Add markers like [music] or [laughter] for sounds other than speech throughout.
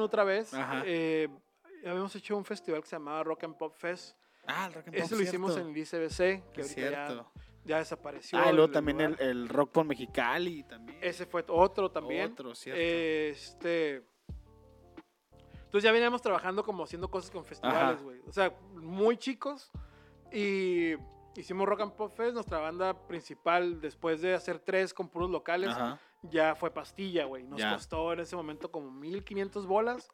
Otra vez. Eh, habíamos hecho un festival que se llamaba Rock and Pop Fest. Ah, el rock and pop, Ese lo hicimos en el ICBC, que Es ahorita ya, desapareció. Ah, y luego el también el, el rock por Mexicali también. Ese fue otro también. Otro, cierto. Este. Entonces ya veníamos trabajando como haciendo cosas con festivales, güey. O sea, muy chicos. Y hicimos Rock and Pop Fest, nuestra banda principal, después de hacer tres con puros locales, Ajá. Ya fue pastilla, güey. Nos Ya. costó en ese momento como 1500 bolas.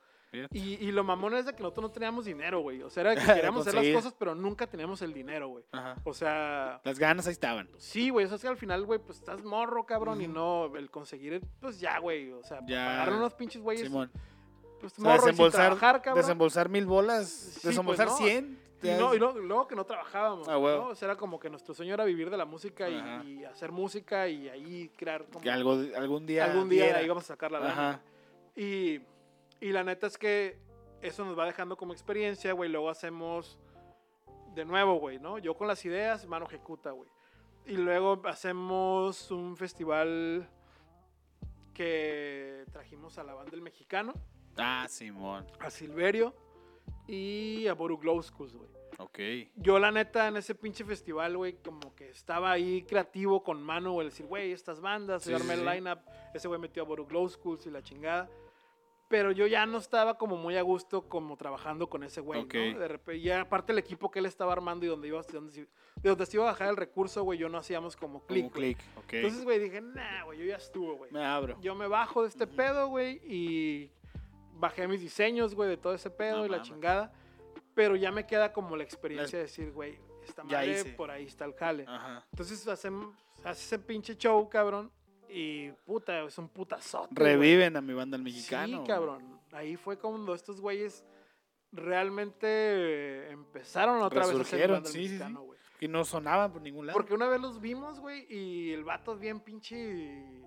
Y, y lo mamón es de que nosotros no teníamos dinero, güey. O sea, era que [laughs] queríamos hacer las cosas, pero nunca teníamos el dinero, güey. O sea, Las ganas ahí estaban. sí, güey. O sea, es que al final, güey, pues estás morro, cabrón. Y no, el conseguir, pues ya, güey. O sea, Ya. pagarle unos pinches güeyes. Simón. Pues O sea, morro sin desembolsar, trabajar, cabrón. desembolsar mil bolas, Sí, desembolsar pues, no. 100. Y, no, y luego, luego que no trabajábamos. Ah, huevo. ¿no? O sea, era como que nuestro sueño era vivir de la música y, hacer música y ahí crear como que algo, algún día. algún día diera. ahí vamos a sacar la lana. Y, y la neta es que eso nos va dejando como experiencia, güey. Luego hacemos de nuevo, güey, ¿no? Yo con las ideas, mano ejecuta, güey. Y luego hacemos un festival que trajimos a la banda del mexicano, Ah, Simón. a Silverio y a Boru Glowskus, güey. Ok. Yo, la neta, en ese pinche festival, güey, como que estaba ahí creativo con mano, güey, decir, güey, estas bandas, Sí, armé sí, el lineup, ese güey metió a Boru Glow Schools y la chingada. Pero yo ya no estaba como muy a gusto como trabajando con ese güey, Ok. ¿no? De repente, y aparte el equipo que él estaba armando y donde iba, de donde, de donde se iba a bajar el recurso, güey, yo no hacíamos como clic. Como güey. click. Ok. Entonces, güey, dije, nah, güey, yo ya estuvo, güey. me abro. Yo me bajo de este pedo, güey, y bajé mis diseños, güey, de todo ese pedo No y la chingada. Pero ya me queda como la experiencia de decir, güey, esta madre, hice. por ahí está el jale. Ajá. Entonces hacemos, hace ese pinche show, cabrón, y puta, es un putazote. güey. Reviven a mi banda el mexicano. Sí, cabrón. Ahí fue cuando estos güeyes realmente empezaron otra vez a hacer banda sí, sí, sí. mexicano, güey. Y no sonaban por ningún lado. Porque una vez los vimos, güey, y el vato bien pinche.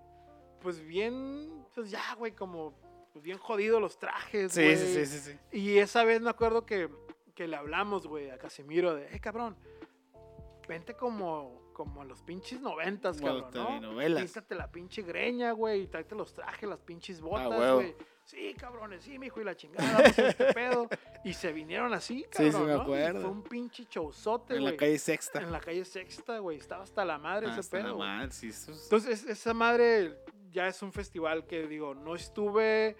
Pues bien. Pues ya, güey, como. Pues bien jodido los trajes, Sí, güey. sí, sí, sí, sí. Y esa vez me acuerdo que, que le hablamos, güey, a Casimiro de, eh, cabrón, vente como, como los pinches noventas, cabrón, ¿no? telenovelas. Píntate la pinche greña, güey, y tráete los trajes, las pinches botas, huevo. güey. Sí, cabrones, sí, mijo, y la chingada, hacer este [laughs] pedo. Y se vinieron así, Sí, sí, cabrón, me acuerdo. Fue un pinche showzote, En güey. la calle Sexta. En la calle Sexta, güey. Estaba hasta la madre ese Hasta la pedo. güey. madre, sí, eso es- Entonces, es- esa madre ya es un festival que, digo, no estuve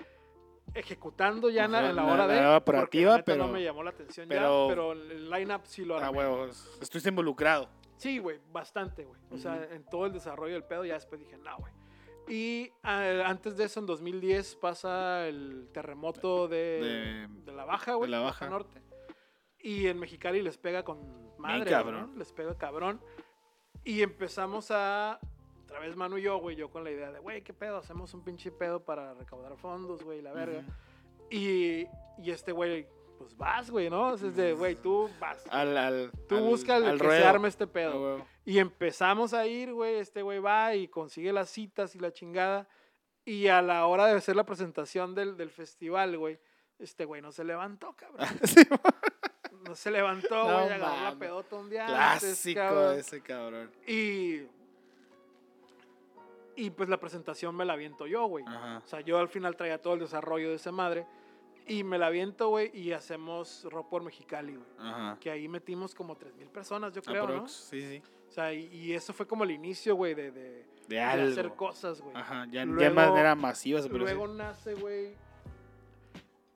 ejecutando ya en la- Ajá, en la hora la de. operativa, la neta pero- No me llamó la atención pero- ya, pero el line-up sí lo Ah, armé. huevos. Estuviste involucrado. Sí, güey, bastante, güey. O sea, en todo el desarrollo del pedo, ya después dije, no, güey. Y ah, antes de eso, en 2010, pasa el terremoto de, De- de la Baja, güey. la Baja. Norte. Y en Mexicali les pega con madre, güey, cabrón. ¿no? Les pega cabrón. Y empezamos a, otra vez Manu y yo, güey, yo con la idea de, güey, ¿qué pedo? Hacemos un pinche pedo para recaudar fondos, güey, la verga. Ujú. Y, y este güey, pues vas, güey, ¿no? Es de, güey, tú vas. Al, al, Tú al- busca el al que se arme este pedo. Y empezamos a ir, güey. Este güey va y consigue las citas y la chingada. Y a la hora de hacer la presentación del, del festival, güey, este güey no se levantó, cabrón. [laughs] Sí, No se levantó, No güey. agarró la pedota un día antes, Clásico cabrón. ese cabrón. Y. Y pues la presentación me la aviento yo, güey. O sea, yo al final traía todo el desarrollo de esa madre. Y me la aviento, güey, y hacemos rock por Mexicali, güey. Que ahí metimos como 3.000 personas, yo creo, Aprox, ¿no? sí, sí. O sea, y, y eso fue como el inicio, güey, de, de, De hacer cosas, güey. Ajá, ya, ya Luego- de manera masiva se Luego nace, güey,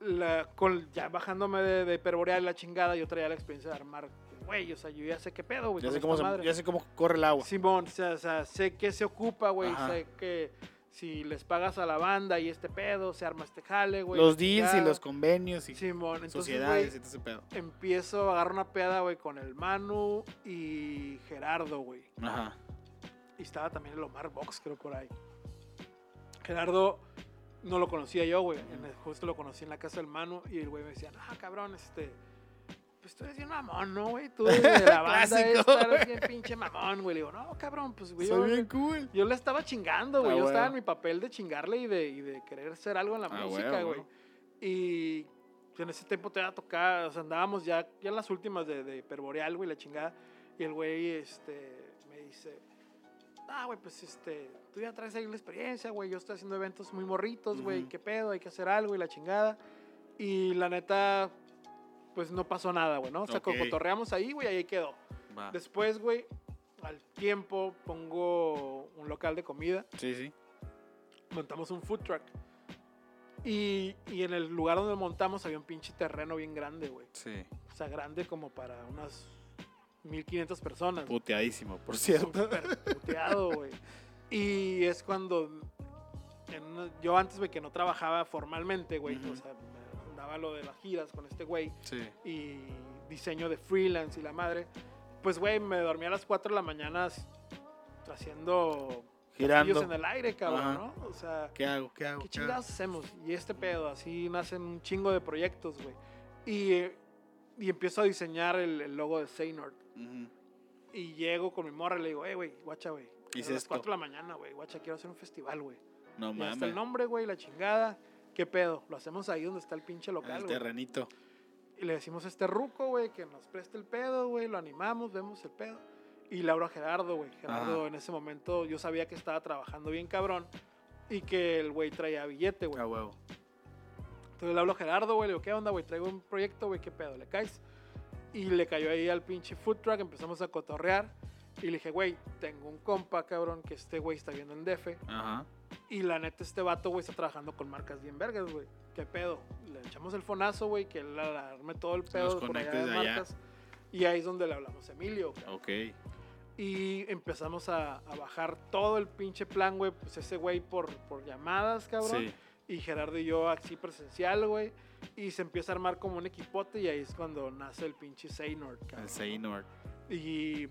la, con, ya bajándome de, de hiperboreal la chingada, yo traía la experiencia de armar, güey, o sea, yo ya sé qué pedo, güey. Ya sé, cómo se- ya sé cómo corre el agua. Simón, o sea, o sea, sé que se ocupa, güey, sé que si les pagas a la banda y este pedo, se arma este jale, güey. los deals y los convenios y Simón, entonces, sociedades y todo ese pedo. empiezo a agarrar una peda, güey, con el Manu y Gerardo, güey. Ajá. Y estaba también el Omar Box, creo, por ahí. Gerardo no lo conocía yo, güey. Justo lo conocí en la casa del Manu y el güey me decía, ah, cabrón, este... Pues tú eres bien mamón, ¿no, güey? Tú [laughs] de la banda esta, eres güey. bien pinche mamón, güey. Le digo, no, cabrón, pues, güey, Soy yo, bien cool. yo le estaba chingando, güey. Ah, yo estaba en mi papel de chingarle y de, y de querer hacer algo en la Ah, música, güey. Y en ese tiempo te iba a tocar, o sea, andábamos ya, ya en las últimas de, de Hiperboreal, güey, la chingada. Y el güey, este, me dice, ah, güey, pues este, tú ya traes ahí la experiencia, güey, yo estoy haciendo eventos muy morritos, güey, Ujú. qué pedo, hay que hacer algo y la chingada. Y la neta, pues no pasó nada, güey, ¿no? O sea, Ok. cotorreamos ahí, güey, ahí quedó. Va. Después, güey, al tiempo pongo un local de comida, Sí, sí. montamos un food truck. Y, y en el lugar donde montamos había un pinche terreno bien grande, güey. Sí. O sea, grande como para unas 1500 personas. Puteadísimo, por cierto. Súper puteado, güey. Y es cuando en yo antes, güey, que no trabajaba formalmente, güey, o sea, me daba lo de las giras con este güey Sí. y diseño de freelance y la madre, pues, güey, me dormía a las 4 de la mañana haciendo Girando. en el aire, cabrón, Ajá. ¿no? O sea, ¿Qué hago? ¿Qué hago? ¿qué chingados hacemos? Y este pedo, así nacen un chingo de proyectos, güey. Y, eh, y empiezo a diseñar el, el logo de Seynord. Ujú. Y llego con mi morra y le digo, hey, güey, guacha, güey. Hice A las esto. 4 de la mañana, güey, guacha, quiero hacer un festival, güey. No está mames. el nombre, güey, la chingada. ¿Qué pedo? Lo hacemos ahí donde está el pinche local, El güey. terrenito. Y le decimos a este ruco, güey, que nos preste el pedo, güey. Lo animamos, vemos el pedo. Y le hablo a Gerardo, güey. Gerardo Ajá. en ese momento yo sabía que estaba trabajando bien cabrón. Y que el güey traía billete, güey. A huevo. Entonces le hablo a Gerardo, güey, le digo, ¿qué onda, güey? Traigo un proyecto, güey, ¿qué pedo? ¿Le caes? Y le cayó ahí al pinche food truck, empezamos a cotorrear. Y le dije, güey, tengo un compa, cabrón, que este güey está viendo en DF. Ajá. Y la neta, este vato, güey, está trabajando con marcas bien vergas, güey. ¿Qué pedo? Le echamos el fonazo, güey, que él arme todo el pedo Los por allá de de allá. marcas. Y ahí es donde le hablamos a Emilio. cabrón. Ok. Y empezamos a, a bajar todo el pinche plan, güey. Pues ese güey por, por llamadas, cabrón. Sí. Y Gerardo y yo así presencial, güey. Y se empieza a armar como un equipote y ahí es cuando nace el pinche Seynord, cabrón. El Seynord. Y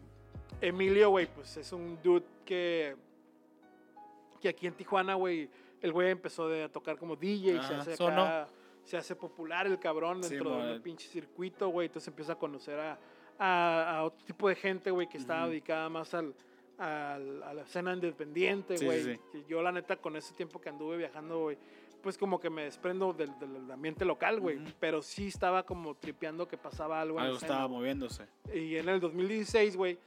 Emilio, güey, pues es un dude que, que aquí en Tijuana, güey, el güey empezó de a tocar como DJ, se Ajá, hace acá, se hace popular el cabrón Sí, dentro mon. del pinche circuito, güey. Entonces empieza a conocer a, a, a otro tipo de gente, güey, que estaba Ujú. dedicada más al, al- a la escena independiente, Sí, güey. sí, sí. Y Yo, la neta, con ese tiempo que anduve viajando, güey, pues como que me desprendo del, del ambiente local, güey. Pero sí estaba como tripeando que pasaba algo Algo estaba moviéndose. Y en el 2016, güey,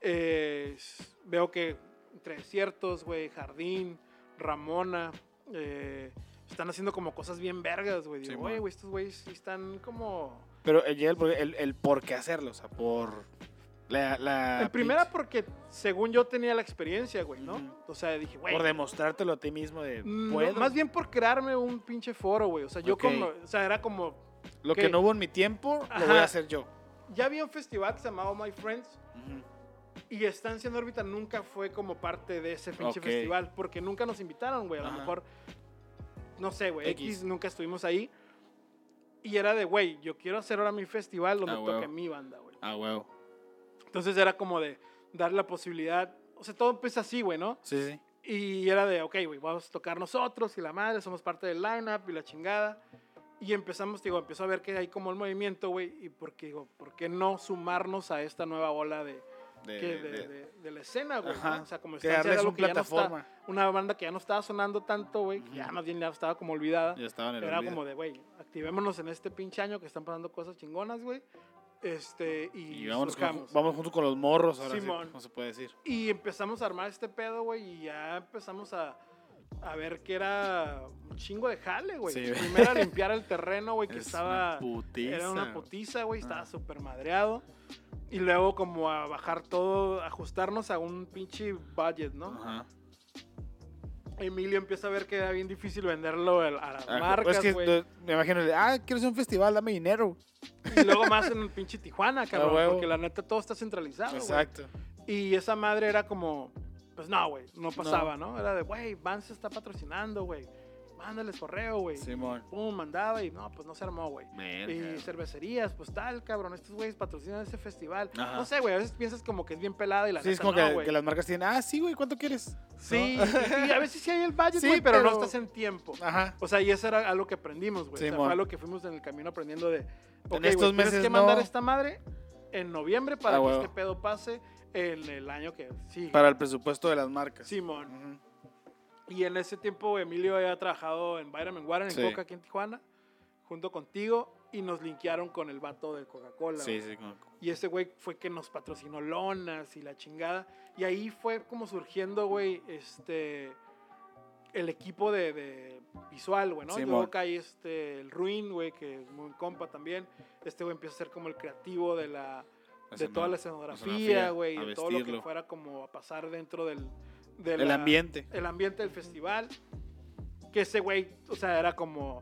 eh, veo que entre desiertos, güey, Jardín, Ramona, eh, están haciendo como cosas bien vergas, güey. Digo, Sí, güey, estos güeyes sí están como... Pero el, el, el, el por qué hacerlo, o sea, por la... la en primera porque según yo tenía la experiencia, güey, ¿no? O sea, dije, güey... por demostrártelo a ti mismo de no, puedo. más bien por crearme un pinche foro, güey. O sea, yo como... O sea, era como... lo que no hubo en mi tiempo, lo voy a hacer yo. Ya había un festival que se llamaba My Friends. Ujú. Y Estancia en órbita nunca fue como parte de ese pinche festival, porque nunca nos invitaron, güey. A lo mejor, no sé, güey, X. X. nunca estuvimos ahí. Y era de, güey, yo quiero hacer ahora mi festival donde Ah, toque mi banda, güey. Ah, huevo. Entonces era como de darle la posibilidad, o sea, todo empieza así, güey, ¿no? Sí, sí. Y era de, ok, güey, vamos a tocar nosotros y la madre, somos parte del lineup y la chingada. Y empezamos, digo, empezó a ver que hay como el movimiento, güey, y porque, digo, ¿por qué no sumarnos a esta nueva ola de, De, de, de- la escena, güey. ¿no? O sea, como crearles era que ya no está- plataforma. una banda que ya no estaba sonando tanto, güey, que ya Ujú. más bien ya estaba como olvidada. ya estaban en el Era como de, güey, activémonos en este pinche año que están pasando cosas chingonas, güey. Este, y, Y vamos junto con los morros, ahora Simón. sí, no se puede decir. Y empezamos a armar este pedo, güey, y ya empezamos a, a ver que era un chingo de jale, güey. Sí. Primero a limpiar el terreno, güey, que [laughs] Es estaba... una putiza. Era una putiza, güey, estaba Ah. súper madreado. Y luego como a bajar todo, ajustarnos a un pinche budget, ¿no? Ajá. Emilio empieza a ver que era bien difícil venderlo a a las Ah, marcas, es que me imagino, ah, quiero hacer un festival, dame dinero. Y luego más en el pinche Tijuana, [laughs] cabrón. huevo. porque la neta todo está centralizado, güey. Exacto. Y esa madre era como, pues no, güey, no pasaba, ¿no? Era de, güey, Vance está patrocinando, güey. Mándales correo, güey. Simón. Pum, mandaba y no, pues no se armó, güey. Y cervecerías, pues tal, cabrón, estos güeyes patrocinan ese festival. Ajá. No sé, güey, a veces piensas como que es bien pelada y la Sí, es como no, que, güey. que las marcas tienen, ah, sí, güey, ¿cuánto quieres? Sí, ¿No? y, y a veces sí hay el budget, Sí, güey, pero, no estás en tiempo. Ajá. O sea, y eso era algo que aprendimos, güey. o sea, Simón. fue algo que fuimos en el camino aprendiendo de. Ok, estos güey, tienes meses que mandar no. esta madre en noviembre para Ah, que huevo. este pedo pase en el año que sí. Para el presupuesto de las marcas. Simón. Ujú. Y en ese tiempo Emilio había trabajado en Vitamin Water, en Sí. Coca, aquí en Tijuana, junto contigo. y nos linkearon con el vato de Coca-Cola. Sí, sí, Y ese güey fue que nos patrocinó lonas y la chingada. Y ahí fue como surgiendo, güey, este. El equipo de, de visual, güey, ¿no? Simón. Luego cae este, el Ruin, güey, que es muy compa también. Este güey empieza a ser como el creativo de la, de toda la escenografía, güey, de todo lo que fuera como a pasar dentro del, de El la- ambiente. el ambiente del festival. Que ese güey, o sea, era como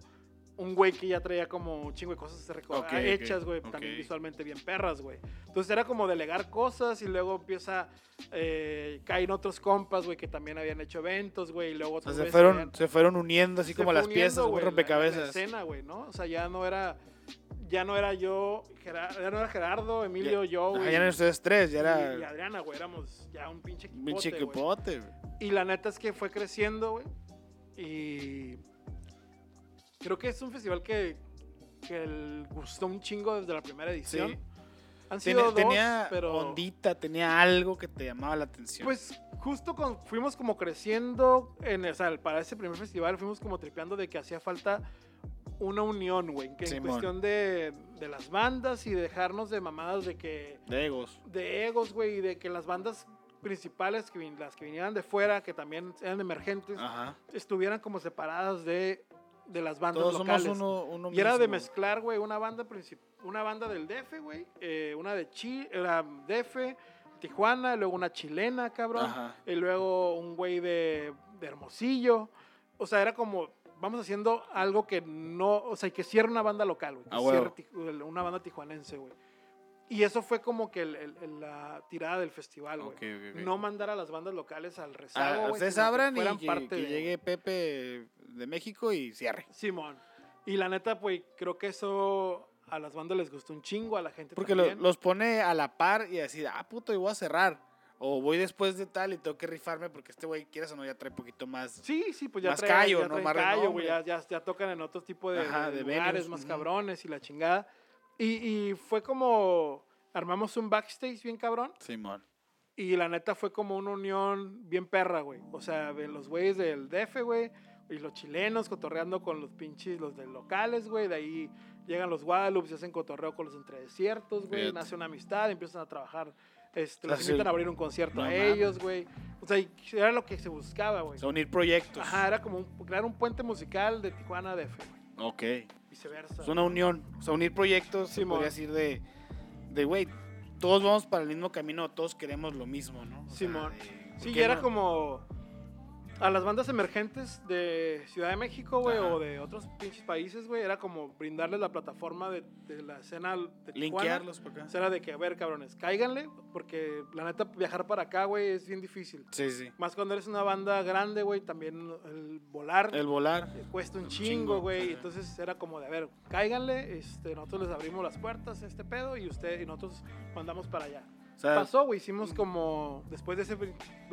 un güey que ya traía como un chingo de cosas reco- Ok, ok, hechas, güey, también visualmente bien perras, güey. Entonces era como delegar cosas y luego empieza, eh, caen otros compas, güey, que también habían hecho eventos, güey, y luego O sea, se fueron, habían- se fueron uniendo así como las uniendo, piezas, güey, la- La, rompecabezas. escena, güey, ¿no? O sea, ya no era, ya no era yo, ya no era Gerardo, Emilio, yo, güey. ya eran ustedes tres, ya era y Adriana, güey, éramos ya un pinche equipote, güey. chiquipote. güey. Y la neta es que fue creciendo, güey. Y creo que es un festival que, que el- gustó un chingo desde la primera edición. Sí. Han Tenía, sido dos, tenía pero ondita, tenía algo que te llamaba la atención. pues justo con, fuimos como creciendo en, o sea, para ese primer festival fuimos como tripeando de que hacía falta una unión, güey, que en cuestión de, de las bandas y de dejarnos de mamadas de que de egos. de egos, güey, y de que las bandas principales, que las que vinieran de fuera, que también eran emergentes, Ajá. estuvieran como separadas de, de las bandas Todos locales. somos uno, uno y era de mezclar, güey, una banda una banda del DF, güey, eh, una de Chi, era DF, Tijuana, luego una chilena, cabrón, Ajá. y luego un güey de, de Hermosillo. O sea, era como vamos haciendo algo que no, o sea, que cierre una banda local, güey, que Ah, cierre ti- una banda tijuanense, güey. Y eso fue como que el- el- el- la tirada del festival, güey. No mandar a las bandas locales al Ah, rezago, güey, ustedes abran y que, parte que de- llegue Pepe de México y cierre. Simón. Y la neta, pues creo que eso a las bandas les gustó un chingo, a la gente Porque lo- los pone a la par y decir, ah, puto, y voy a cerrar. O voy después de tal y tengo que rifarme porque este güey, quieras o no, ya trae poquito más. Sí, sí, pues ya Más traen, callo, ya ¿no? Más callo, güey, ya, ya, ya tocan en otro tipo de, Ajá, de de lugares venues, más cabrones y la chingada. Y, y fue como, armamos un backstage bien cabrón Simón. y la neta fue como una unión bien perra, güey. O sea, de los güeyes del DF, güey, y los chilenos cotorreando con los pinches, los de locales, güey. De ahí llegan los Guadalupe y hacen cotorreo con los entredesiertos, güey. Nace una amistad, empiezan a trabajar. Este, los invitan sí. a abrir un concierto No a ellos, güey. O sea, era lo que se buscaba, güey. O sea, unir proyectos. Ajá, era como un- crear un puente musical de Tijuana a DF, güey. Ok. Viceversa. Es una unión. O sea, unir proyectos, Simón. podría decir de, de, güey, todos vamos para el mismo camino, todos queremos lo mismo, ¿no? O sea, Simón. de, ¿por Sí, y era no? como a las bandas emergentes de Ciudad de México, güey, o de otros pinches países, güey, era como brindarles la plataforma de, de la escena de Tijuana. Linkearlos para acá. O sea, era de que, a ver, cabrones, cáiganle, porque la neta viajar para acá, güey, es bien difícil. Sí, sí. Más cuando eres una banda grande, güey, también el volar El volar. cuesta un un chingo, güey. Entonces era como de, a ver, cáiganle, este, nosotros les abrimos las puertas a este pedo y usted y nosotros mandamos para allá. Sea, Pasó, güey, hicimos como, después de ese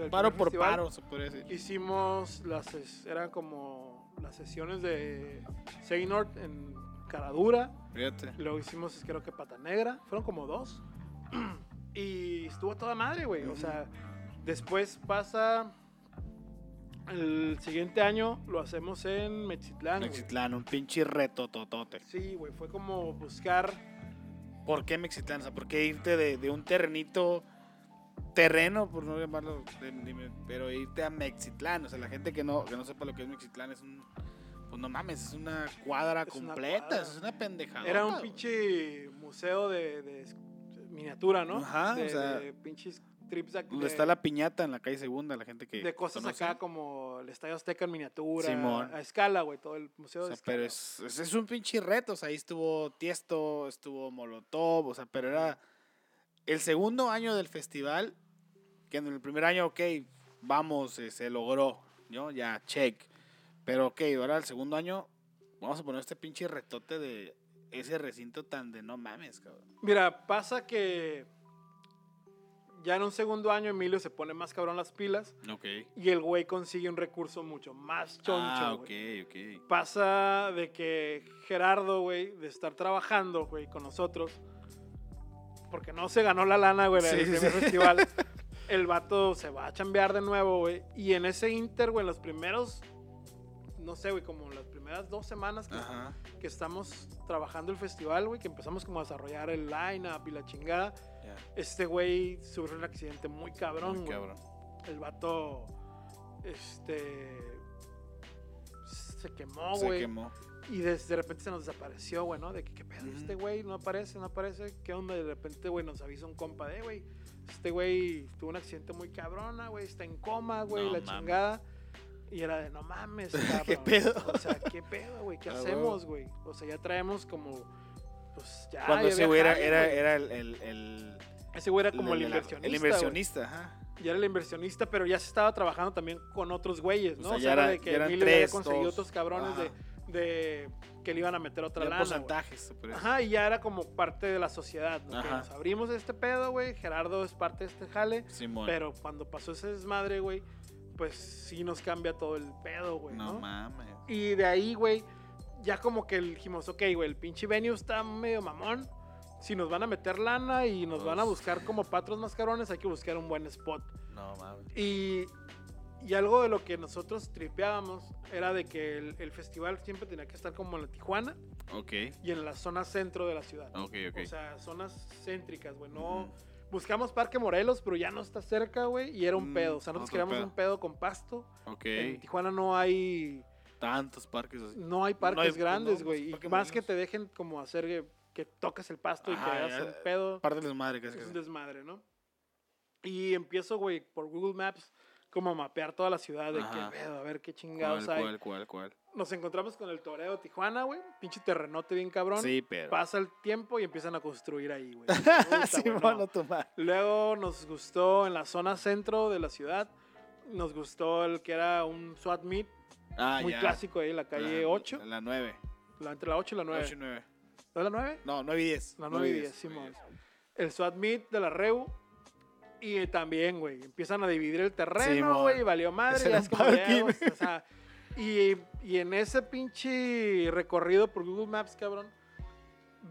paro por festival, paro, se podría decir. Hicimos las, eran como las sesiones de Seynord en Caradura. Fíjate. Luego hicimos, creo que Pata Negra. Fueron como dos. [clears throat] Y estuvo toda madre, güey. O sea, después pasa. El siguiente año lo hacemos en Mexitlán. Mexitlán, un pinche reto totote. Sí, güey. Fue como buscar. ¿Por qué Mexitlán? O sea, ¿por qué irte de, de un terrenito, terreno, por no llamarlo, de- pero irte a Mexitlán? O sea, la gente que no, que no sepa lo que es Mexitlán es un... Pues no mames, es una cuadra Es una completa, cuadra. es una pendejada. Era un pinche museo de, miniatura, ¿no? Ajá, de, o sea, de pinches trips ac- Donde de- está la piñata en la calle Segunda, la gente que de cosas conoce. acá como el Estadio Azteca en miniatura, Simón. a escala, güey, todo el museo O de sea, pero escala, es, es, es un pinche reto. O sea, ahí estuvo Tiesto, estuvo Molotov, o sea, pero era el segundo año del festival, que en el primer año, ok, vamos, eh, se logró, ¿no? Ya, check. Pero ok, ahora el segundo año, vamos a poner este pinche retote de ese recinto tan de no mames, cabrón. Mira, pasa que ya en un segundo año Emilio se pone más cabrón las pilas Ok. y el güey consigue un recurso mucho más choncho, Ah, güey. ok, ok. Pasa de que Gerardo, güey, de estar trabajando, güey, con nosotros, porque no se ganó la lana, güey, en Sí, el primer sí. festival, [laughs] el vato se va a chambear de nuevo, güey, y en ese inter, güey, en los primeros, no sé, güey, como las primeras dos semanas que, que estamos trabajando el festival, güey, que empezamos como a desarrollar el line-up y la chingada, Este güey sufrió un accidente muy cabrón, Muy güey. cabrón. El vato, este, se quemó, Se güey. quemó. Y de, de repente se nos desapareció, güey, ¿no? De que, ¿qué pedo? Este güey no aparece, no aparece. ¿Qué onda? De repente, güey, nos avisa un compa de, güey, este güey tuvo un accidente muy cabrona, güey, está en coma, güey, No la mames. chingada. Y era de, no mames, [laughs] cabrón. ¿Qué pedo? O sea, ¿qué pedo, güey? ¿Qué [laughs] Ah, hacemos, güey? O sea, ya traemos como, pues ya. Cuando ese güey era, era, era el, el, el, Ese güey era como el, inversionista. El güey. inversionista, ajá. Ya era el inversionista, pero ya se estaba trabajando también con otros güeyes, ¿no? O sea, O sea, era- de que Emilio había conseguido otros cabrones de, Ajá. de que le iban a meter otra Ya lana. porcentajes. Ajá, y ya era como parte de la sociedad, ¿no? Que Ajá. nos abrimos este pedo, güey. Gerardo es parte de este jale. Simón. Pero cuando pasó ese desmadre, güey, pues sí nos cambia todo el pedo, güey, no, ¿no? mames. Y de ahí, güey, ya como que dijimos, ok, güey, el pinche venue está medio mamón. Si nos van a meter lana y nos van a Pues- buscar como patros más cabrones, hay que buscar un buen spot. No mames. Y, y algo de lo que nosotros tripeábamos era de que el, el festival siempre tenía que estar como en la Tijuana Ok, y en la zona centro de la ciudad. ok, ok. O sea, zonas céntricas, güey. No. Buscamos Parque Morelos, pero ya no está cerca, güey. Y era un Mm, pedo. O sea, nosotros otro queríamos pedo. un pedo con pasto. ok. En Tijuana no hay Tantos parques así. no hay parques hay- grandes, güey. y más que te dejen como hacer que, que toques el pasto y que hagas el pedo. Parte de las madres casi. Es un desmadre, ¿no? Y empiezo, güey, por Google Maps, como a mapear toda la ciudad de Ajá. qué pedo, a ver qué chingados ¿Cuál, hay. cuál, cuál, cuál? Nos encontramos con el Toreo Tijuana, güey. Pinche terrenote bien cabrón. Sí, pero. Pasa el tiempo y empiezan a construir ahí, güey. [laughs] Puta, güey, Simón, no. no toma. Luego nos gustó en la zona centro de la ciudad. Nos gustó el que era un SWAT meet Ah, muy ya. clásico ahí, la calle La- 8. La 9. La, entre la 8 y la 9. 8 y 9. ¿No es la 9? No, 9 y 10. La 9 y 10, Simón. El SWAT meet de la REU. Y también, güey, empiezan a dividir el terreno, güey, y valió madre. Es como, ya, o sea, y, y en ese pinche recorrido por Google Maps, cabrón,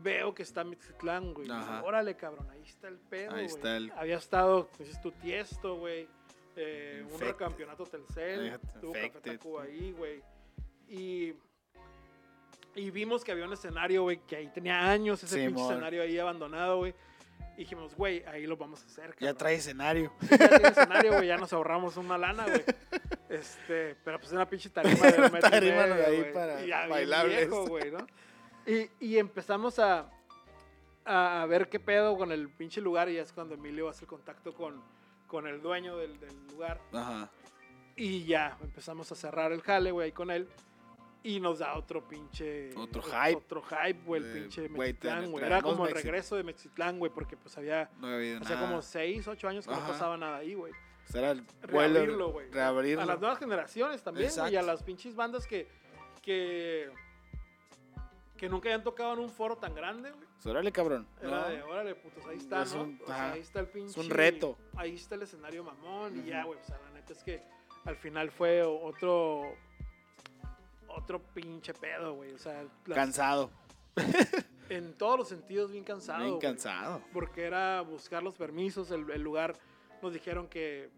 veo que está Mixiclán, güey. Órale, cabrón, ahí está el pedo, Ahí güey. está el- Había estado, pues, es tu tiesto, güey. Eh, un Infected. recampeonato Telcel. Tuvo Café. Tacuba ahí, güey. Y, y vimos que había un escenario, güey, que ahí tenía años ese pinche escenario ahí abandonado, güey. Y dijimos, güey, ahí lo vamos a hacer, Ya trae escenario. Ya tiene escenario, güey, ya nos ahorramos una lana, güey. Este, pero pues una pinche tarima de un [laughs] metro Tarima de ahí para Y ya bailables. viejo, ¿no? Y, y empezamos a, a, ver qué pedo con el pinche lugar y ya es cuando Emilio hace el contacto con, con el dueño del, del lugar. Ajá. Y ya empezamos a cerrar el jale, güey, ahí con él. Y nos da otro pinche. Otro hype. Otro hype, güey, el pinche Mexitlán, güey. Era como el Mexi- regreso de Mexitlán, güey, porque pues había. No había Hacía como 6, 8 años que Ajá. no pasaba nada ahí, güey. Será el. Reabrirlo, güey. Reabrirlo. A las nuevas generaciones también. Y a las pinches bandas que. que. que nunca habían tocado en un foro tan grande, güey. Pues, Órale, cabrón. Era No. de, órale, putos, ahí está, Es ¿no? un- o sea, ajá. ahí está el pinche. un reto. Ahí está el escenario mamón y ya, güey. O sea, la neta es que al final fue otro. Otro pinche pedo, güey. O sea, las- Cansado. [laughs] en todos los sentidos bien cansado. Bien cansado. Porque era buscar los permisos, el, el lugar. Nos dijeron que,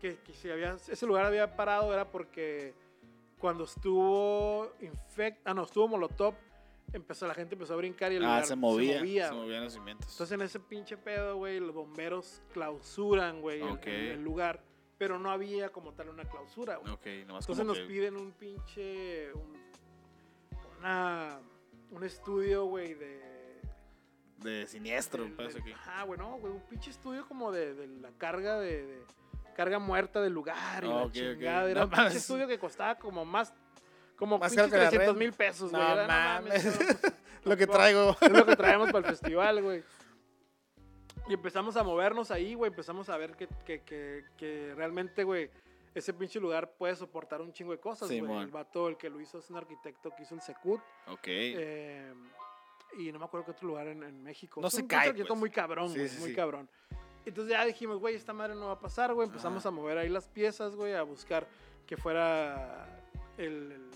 que, que si había, ese lugar había parado era porque cuando estuvo Infect, ah no, estuvo Molotov, empezó, la gente empezó a brincar y el Ah, lugar se movía. Se, movía, movían los cimientos. Entonces en ese pinche pedo, güey, los bomberos clausuran, güey, el- Ok. el, el lugar. Pero no había como tal una clausura, güey. ok, nomás Entonces como nos que- piden un pinche. Un, una, un estudio, güey, de. de siniestro, parece que. Ajá, güey, no, güey, un pinche estudio como de, de la carga de, de carga muerta del lugar y Ah, la chingada. Era No un pinche estudio que costaba como más. Como Más pinches caro que la 300 renta. mil pesos, güey. No mames. pues, [laughs] Lo que tampoco- traigo. es lo que traemos para el festival, güey. Y empezamos a movernos ahí, güey. Empezamos a ver que, que, que, que realmente, güey, ese pinche lugar puede soportar un chingo de cosas, güey. El vato, el que lo hizo, es un arquitecto que hizo el Secut. Ok. eh, y no me acuerdo qué otro lugar en, en México. No Es se un cae, arquitecto pues. muy cabrón, güey. sí, muy cabrón. Entonces ya dijimos, güey, esta madre no va a pasar, güey. Empezamos a mover ahí las piezas, güey, a buscar que fuera el, el-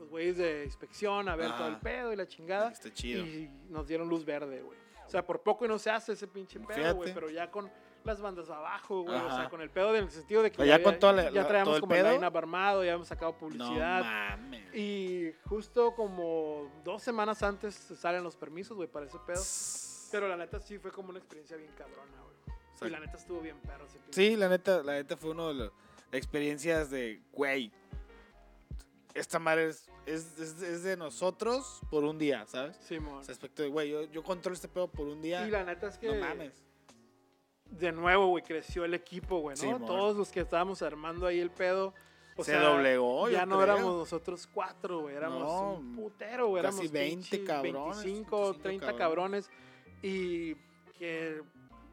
los güeyes de inspección, a ver todo el Ajá. pedo y la chingada. Está chido. Y nos dieron luz verde, güey. O sea, por poco y no se hace ese pinche pedo, güey. Pero ya con las bandas abajo, güey. O sea, con el pedo en el sentido de que O ya con toda la- ya traíamos todo como el line-up armado, ya habíamos sacado No publicidad. mames. y justo como dos semanas antes salen los permisos, güey, para ese pedo. Pero la neta sí fue como una experiencia bien cabrona, güey. Y Exacto. la neta estuvo bien perro. Sí, la neta, la neta fue una de las experiencias de, güey, esta madre es, es, es- es de nosotros por un día, ¿sabes? Simón. Ese aspecto de, güey, yo, yo controlo este pedo por un día. Y la neta es que no mames. de nuevo, güey, creció el equipo, güey, ¿no? Simón. Todos los que estábamos armando ahí el pedo. O Se sea, doblegó, yo Ya no creo. éramos nosotros cuatro, güey. Éramos No, un putero, güey. casi Éramos 20 pinches cabrones, 25, 25 30 cabrones. cabrones. Y que,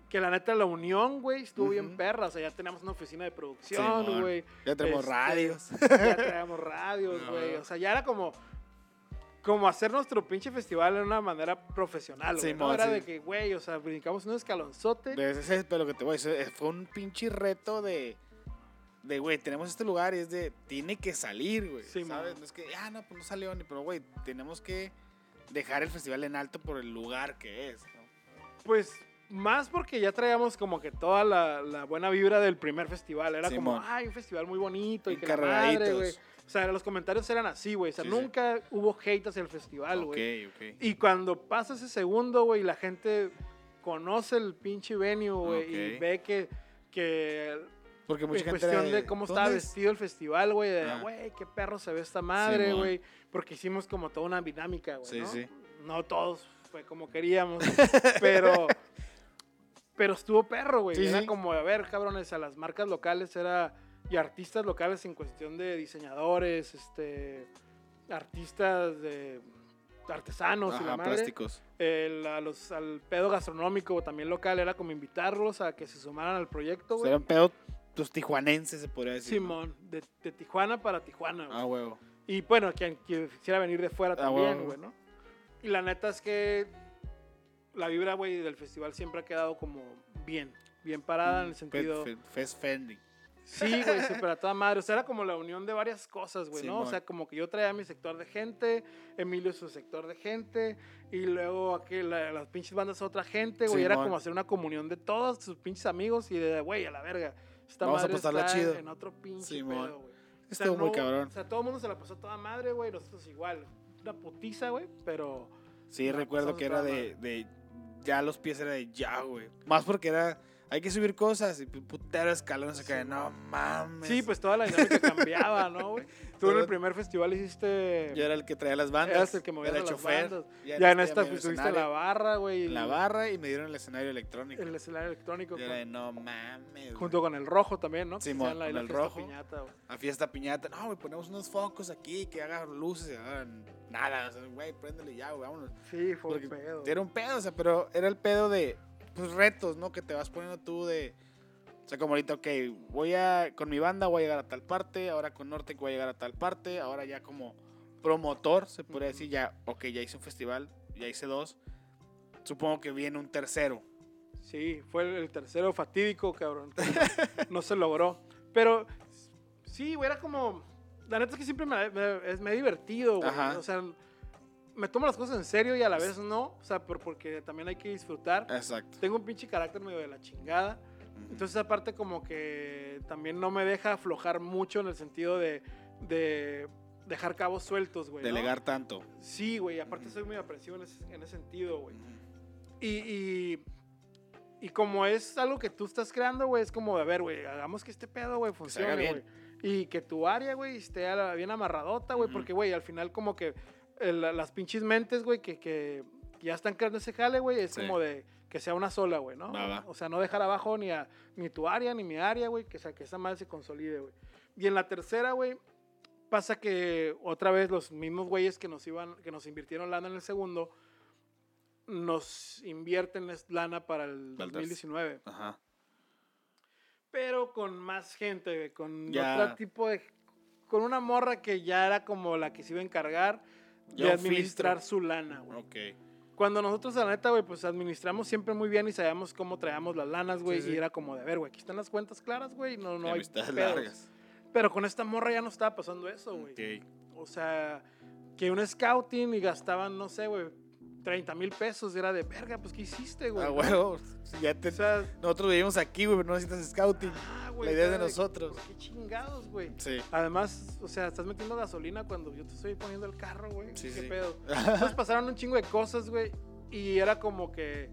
que la neta, la unión, güey, estuvo bien Ujú. perra. O sea, ya teníamos una oficina de producción, güey. Ya tenemos Este, radios. Ya traíamos radios, [laughs] güey. O sea, ya era como. Como hacer nuestro pinche festival de una manera profesional, güey. ¿no? Era sí. de que, güey, o sea, brincamos un escalonzote. Ese es pero lo que te voy a decir. eh, Fue un pinche reto de. De, güey, tenemos este lugar y es de. Tiene que salir, güey. Sí, ¿Sabes? man. No es que, ah, no, pues no salió ni. Pero, güey, tenemos que dejar el festival en alto por el lugar que es. ¿no? Pues más porque ya traíamos como que toda la, la buena vibra del primer festival. Era como, ay, un festival muy bonito y que la madre, güey. O sea, los comentarios eran así, güey. O sea, Sí, sí. nunca hubo hate hacia el festival, güey. Ok, ok. Y cuando pasa ese segundo, güey, la gente conoce el pinche venue, güey, y ve que, que Porque mucha en gente. cuestión de cómo estaba vestido el festival, güey, de, Ah. güey, qué perro se ve esta madre, güey, porque hicimos como toda una dinámica, güey, Sí, ¿no? sí. No todos fue como queríamos, [laughs] pero pero estuvo perro, güey. Sí, era sí. como, a ver, cabrones, a las marcas locales era y artistas locales en cuestión de diseñadores, este artistas de artesanos y la madre. plásticos. El- a los, al pedo gastronómico también local era como invitarlos a que se sumaran al proyecto, O sea, güey. eran pedo tus tijuanenses, se podría decir. ¿no? Simón, de, de Tijuana para Tijuana, güey. Ah, huevo. Y bueno, quien, quien quisiera venir de fuera Ah, también, güey, ¿no? Y la neta es que la vibra, güey, del festival siempre ha quedado como bien, bien parada en el Fe- sentido... fe- Fest friendly. Sí, güey, [laughs] súper a toda madre. O sea, era como la unión de varias cosas, güey, ¿no? O sea, como que yo traía mi sector de gente, Emilio su sector de gente, y luego aquí la- las pinches bandas otra gente, güey. Era Simón. como hacer una comunión de todos sus pinches amigos y de, güey, a la verga. Esta Vamos a madre pasarla está chido. en otro pinche Simón. pedo, güey. O sea, Estuvo muy no- cabrón. O sea, todo el mundo se la pasó toda madre, güey. Nosotros igual. Una putiza, güey, pero... Sí, No, recuerdo que era de, de. Ya los pies era de ya, güey. Más porque era. Hay que subir cosas y pu- putero escalón se cae. Sí, No mames. Sí, pues toda la dinámica cambiaba, ¿no, güey? [laughs] Tú en el primer festival hiciste... Yo era el que traía las bandas. Eras el que movía era el las chofer. bandas. Ya, Ya en este esta pues, la barra, güey. la barra y me dieron el escenario electrónico. El escenario electrónico. Y era de no mames. junto con el rojo también, ¿no? Que la- con la el rojo. piñata, güey. A fiesta piñata. No, güey, ponemos unos focos aquí que hagan luces hagan nada. O sea, güey, préndele ya, güey, vámonos. Sí, fue Porque un pedo. Era un pedo, o sea, pero era el pedo de, pues, retos, ¿no? Que te vas poniendo tú de, o sea, como ahorita, ok, voy a, con mi banda voy a llegar a tal parte, ahora con Nortec voy a llegar a tal parte, ahora ya como promotor, se podría decir, ya, ok, ya hice un festival, ya hice dos, supongo que viene un tercero. Sí, fue el- tercero fatídico, cabrón. [laughs] no, se logró. Pero sí, güey, era como. La neta es que siempre me, me- me he divertido, güey. Ajá. O sea, me tomo las cosas en serio y a la vez no. O sea, por- porque también hay que disfrutar. Exacto. Tengo un pinche carácter medio de la chingada. Entonces, aparte, como que también no me deja aflojar mucho en el sentido de, de dejar cabos sueltos, güey. ¿no? Delegar tanto. Sí, güey. Aparte, soy muy aprensivo en ese, en ese sentido, güey. Y, y, y como es algo que tú estás creando, güey, es como, a ver, güey, hagamos que este pedo, güey, funcione, güey. Y que tu área, güey, esté bien amarradota, güey, porque, güey, al final como que la- las pinches mentes, güey, que, que ya están creando ese jale, güey, es Sí. como de que sea una sola, güey, ¿no? Va. O sea, no dejar abajo ni, a, ni tu área, ni mi área, güey, que, sea, que esa madre se consolide, güey. Y en la tercera, güey, pasa que otra vez los mismos güeyes que nos iban, que nos invirtieron lana en el segundo, nos invierten lana para el Para el 2019. Ajá. Pero con más gente, güey, con Ya. otro tipo de... Con una morra que ya era como la que se iba a encargar de administrar filtro. su lana, güey. Ok. Cuando nosotros, la neta, güey, pues administramos siempre muy bien y sabíamos cómo traíamos las lanas, güey. Sí, sí. Y era como de, a ver, güey, aquí están las cuentas claras, güey. No, no hay pedos". largas. Pero con esta morra ya no estaba pasando eso, güey. Ok. O sea, que un scouting y gastaban, no sé, güey, 30 mil pesos. Era de verga, pues ¿qué hiciste, güey? Ah, huevo. Ya te- O sea, nosotros vivimos aquí, güey, pero no necesitas scouting. ah, güey, La idea de nosotros. Qué chingados, güey. Sí. Además, o sea, estás metiendo gasolina cuando yo te estoy poniendo el carro, güey. Sí, ¿Qué sí. pedo? [laughs] Entonces pasaron un chingo de cosas, güey. Y era como que.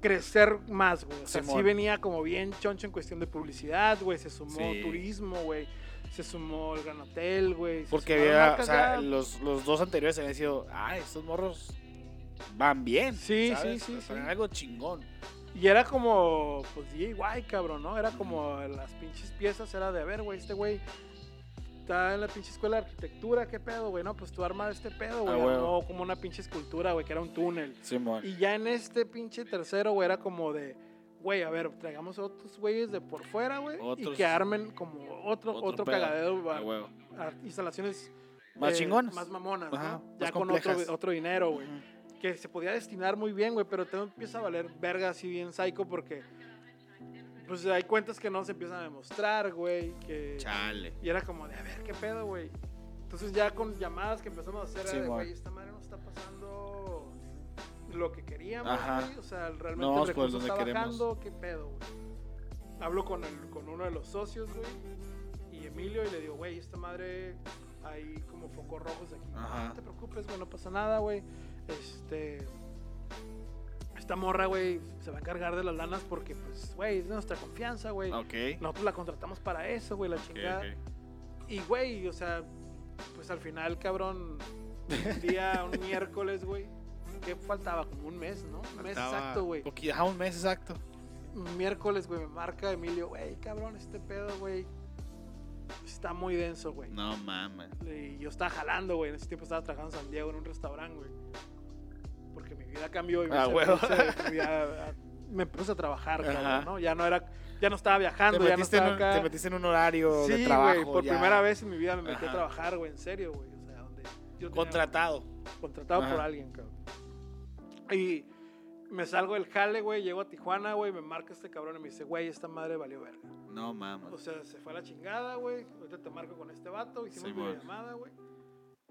Crecer más, güey. O sea, sí venía como bien choncho en cuestión de publicidad, güey. Se sumó Sí. turismo, güey. Se sumó el Gran Hotel, güey. Porque había, o sea, los, los dos anteriores habían sido, ah, estos morros van bien. Sí, ¿sabes? sí, sí, sí. algo chingón. Y era como, pues DIY, cabrón, ¿no? Era como las pinches piezas, era de, a ver, güey, este güey está en la pinche escuela de arquitectura, ¿qué pedo, güey? No, pues tú armas este pedo, güey. Ah. Armó como una pinche escultura, güey, que era un túnel. Simón. Y ya en este pinche tercero, güey, era como de, güey, a ver, traigamos otros güeyes de por fuera, güey. Y que armen como otro, Otro cagadero, Ah, a- huevo. a instalaciones Más eh, chingonas. Más mamonas, Ajá, ¿no? más Ya con otro, otro dinero, güey. Que se podía destinar muy bien, güey, pero te empieza a valer verga así bien psycho porque pues hay cuentas que no se empiezan a demostrar, güey, que Chale. y era como de, a ver, qué pedo, güey. Entonces ya con llamadas que empezamos a hacer era de, Simón. güey, esta madre no está pasando lo que queríamos, güey, o sea, realmente No el por recurso está queremos. bajando, qué pedo, güey. Hablo con el, con uno de los socios, güey, y Emilio y le digo, güey, esta madre hay como focos rojos aquí. Ajá. No te preocupes, güey, no pasa nada, güey. Este. Esta morra, güey, se va a encargar de las lanas porque, pues, güey, es de nuestra confianza, güey. Ok. Nosotros la contratamos para eso, güey, la chingada. Y, güey, o sea, pues al final, cabrón, un día, [laughs] un miércoles, güey. ¿Qué faltaba? Como un mes, ¿no? Un mes exacto, güey. Ajá, un mes exacto. Miércoles, güey, me marca Emilio, güey, cabrón, este pedo, güey. Está muy denso, güey. No mames. Y yo estaba jalando, güey. En ese tiempo estaba trabajando en San Diego en un restaurante, güey. Porque mi vida cambió y me, Ah, me puse a trabajar, Ajá. cabrón, ¿no? Ya no era, ya no estaba Te viajando, ya no en estaba un, acá. te metiste en un horario sí, de trabajo. güey, por ya primera vez en mi vida me metí Ajá. a trabajar, güey, en serio, güey. O sea, donde yo tenía- Contratado. contratado por Ajá. alguien, cabrón. Y me salgo del jale, güey, llego a Tijuana, güey, me marca este cabrón y me dice, güey, esta madre valió verga. No mames. O sea, se fue a la chingada, güey. Ahorita te marco con este vato. Hicimos Simón. llamada, güey.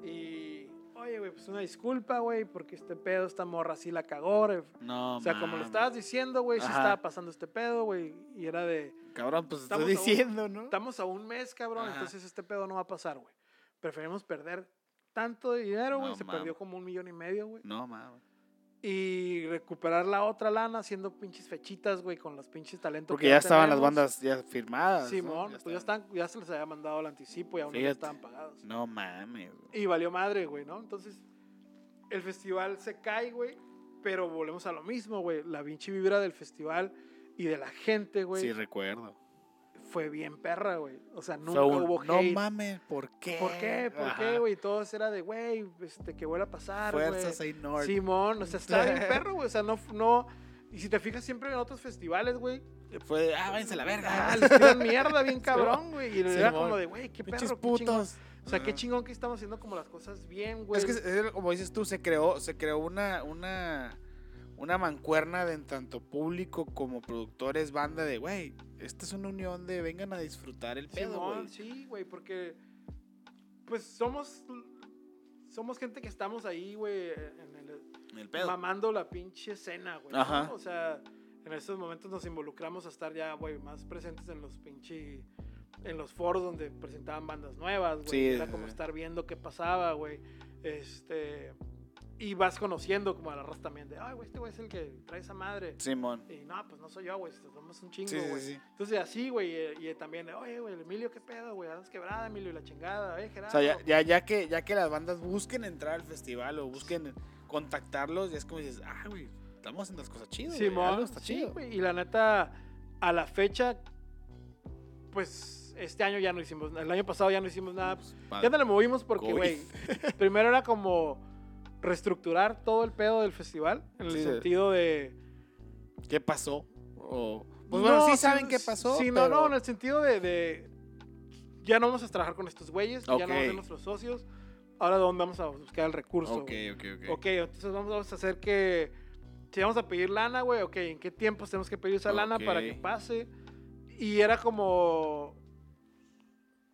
Y, oye, güey, pues una disculpa, güey, porque este pedo, esta morra sí la cagó. güey. No o sea, como lo estabas diciendo, güey, sí estaba pasando este pedo, güey. Y era de, Cabrón, pues Estamos estoy un- diciendo, ¿no? estamos a un mes, cabrón, Ajá. entonces este pedo no va a pasar, güey. Preferimos perder tanto dinero, güey. No se mames. perdió como un millón y medio, güey. No mames. Y recuperar la otra lana haciendo pinches fechitas, güey, con los pinches talentos Porque que ya estaban las bandas ya firmadas. ¿no? Simón, Ya pues ya, están, ya se les había mandado el anticipo y aún no Fíjate. estaban pagados. No mames. güey. Y valió madre, güey, ¿no? Entonces, el festival se cae, güey, pero volvemos a lo mismo, güey. La pinche vibra del festival y de la gente, güey, Sí, recuerdo. Fue bien perra, güey. O sea, nunca hubo no hate. mames, ¿por qué? ¿Por qué? ¿Por Ajá. qué, güey? Todos era de, güey, este, que vuelva a pasar, güey. Fuerzas ahí norte. Simón, o sea, está bien [laughs] perro, güey. O sea, no, no... Y si te fijas siempre en otros festivales, güey, Fue de, ah, váyanse a la verga. ah, les tiran [laughs] mierda bien cabrón, güey. Y era como de, güey, qué perro, qué chingón. putos. O sea, qué chingón que estamos haciendo como las cosas bien, güey. Es que, como dices tú, se creó, se creó una, una, una mancuerna de en tanto público como productores, banda de, güey, esta es una unión de vengan a disfrutar el pedo, güey. sí, güey, porque pues somos somos gente que estamos ahí, güey, en el, El pedo. mamando la pinche escena, güey. O sea, en estos momentos nos involucramos a estar ya, güey, más presentes en los pinche en los foros donde presentaban bandas nuevas, güey. Sí, Era como estar viendo qué pasaba, güey. Este y vas conociendo como a la raza también de, ay, güey, este güey es el que trae esa madre. Simón. Y no, pues no soy yo, güey, somos un chingo, Sí, güey. sí, sí. Entonces así, güey, y, y también, oye, güey, Emilio, ¿qué pedo, güey? Andas quebrada, Emilio, y la chingada, eh, O Gerardo. sea, ya, ya, ya que, ya que las bandas busquen entrar al festival o busquen contactarlos, ya es como dices, ah, güey, estamos haciendo las cosas chidas. Simón, está sí, chido. güey, y la neta, a la fecha, pues, este año ya no hicimos, el año pasado ya no hicimos nada, Pues, ya no le movimos porque, güey, primero era como reestructurar todo el pedo del festival, en el Sí, sentido de... ¿Qué pasó? O, pues No, bueno, sí saben qué pasó. Sí, pero... no, no, en el sentido de, de ya no vamos a trabajar con estos güeyes, ya no vamos a ser nuestros socios, ahora de dónde vamos a buscar el recurso. Ok, güey? ok, ok. Ok, entonces vamos a hacer que. Si vamos a pedir lana, güey, ok, ¿en qué tiempos tenemos que pedir esa lana para que pase? Y era como.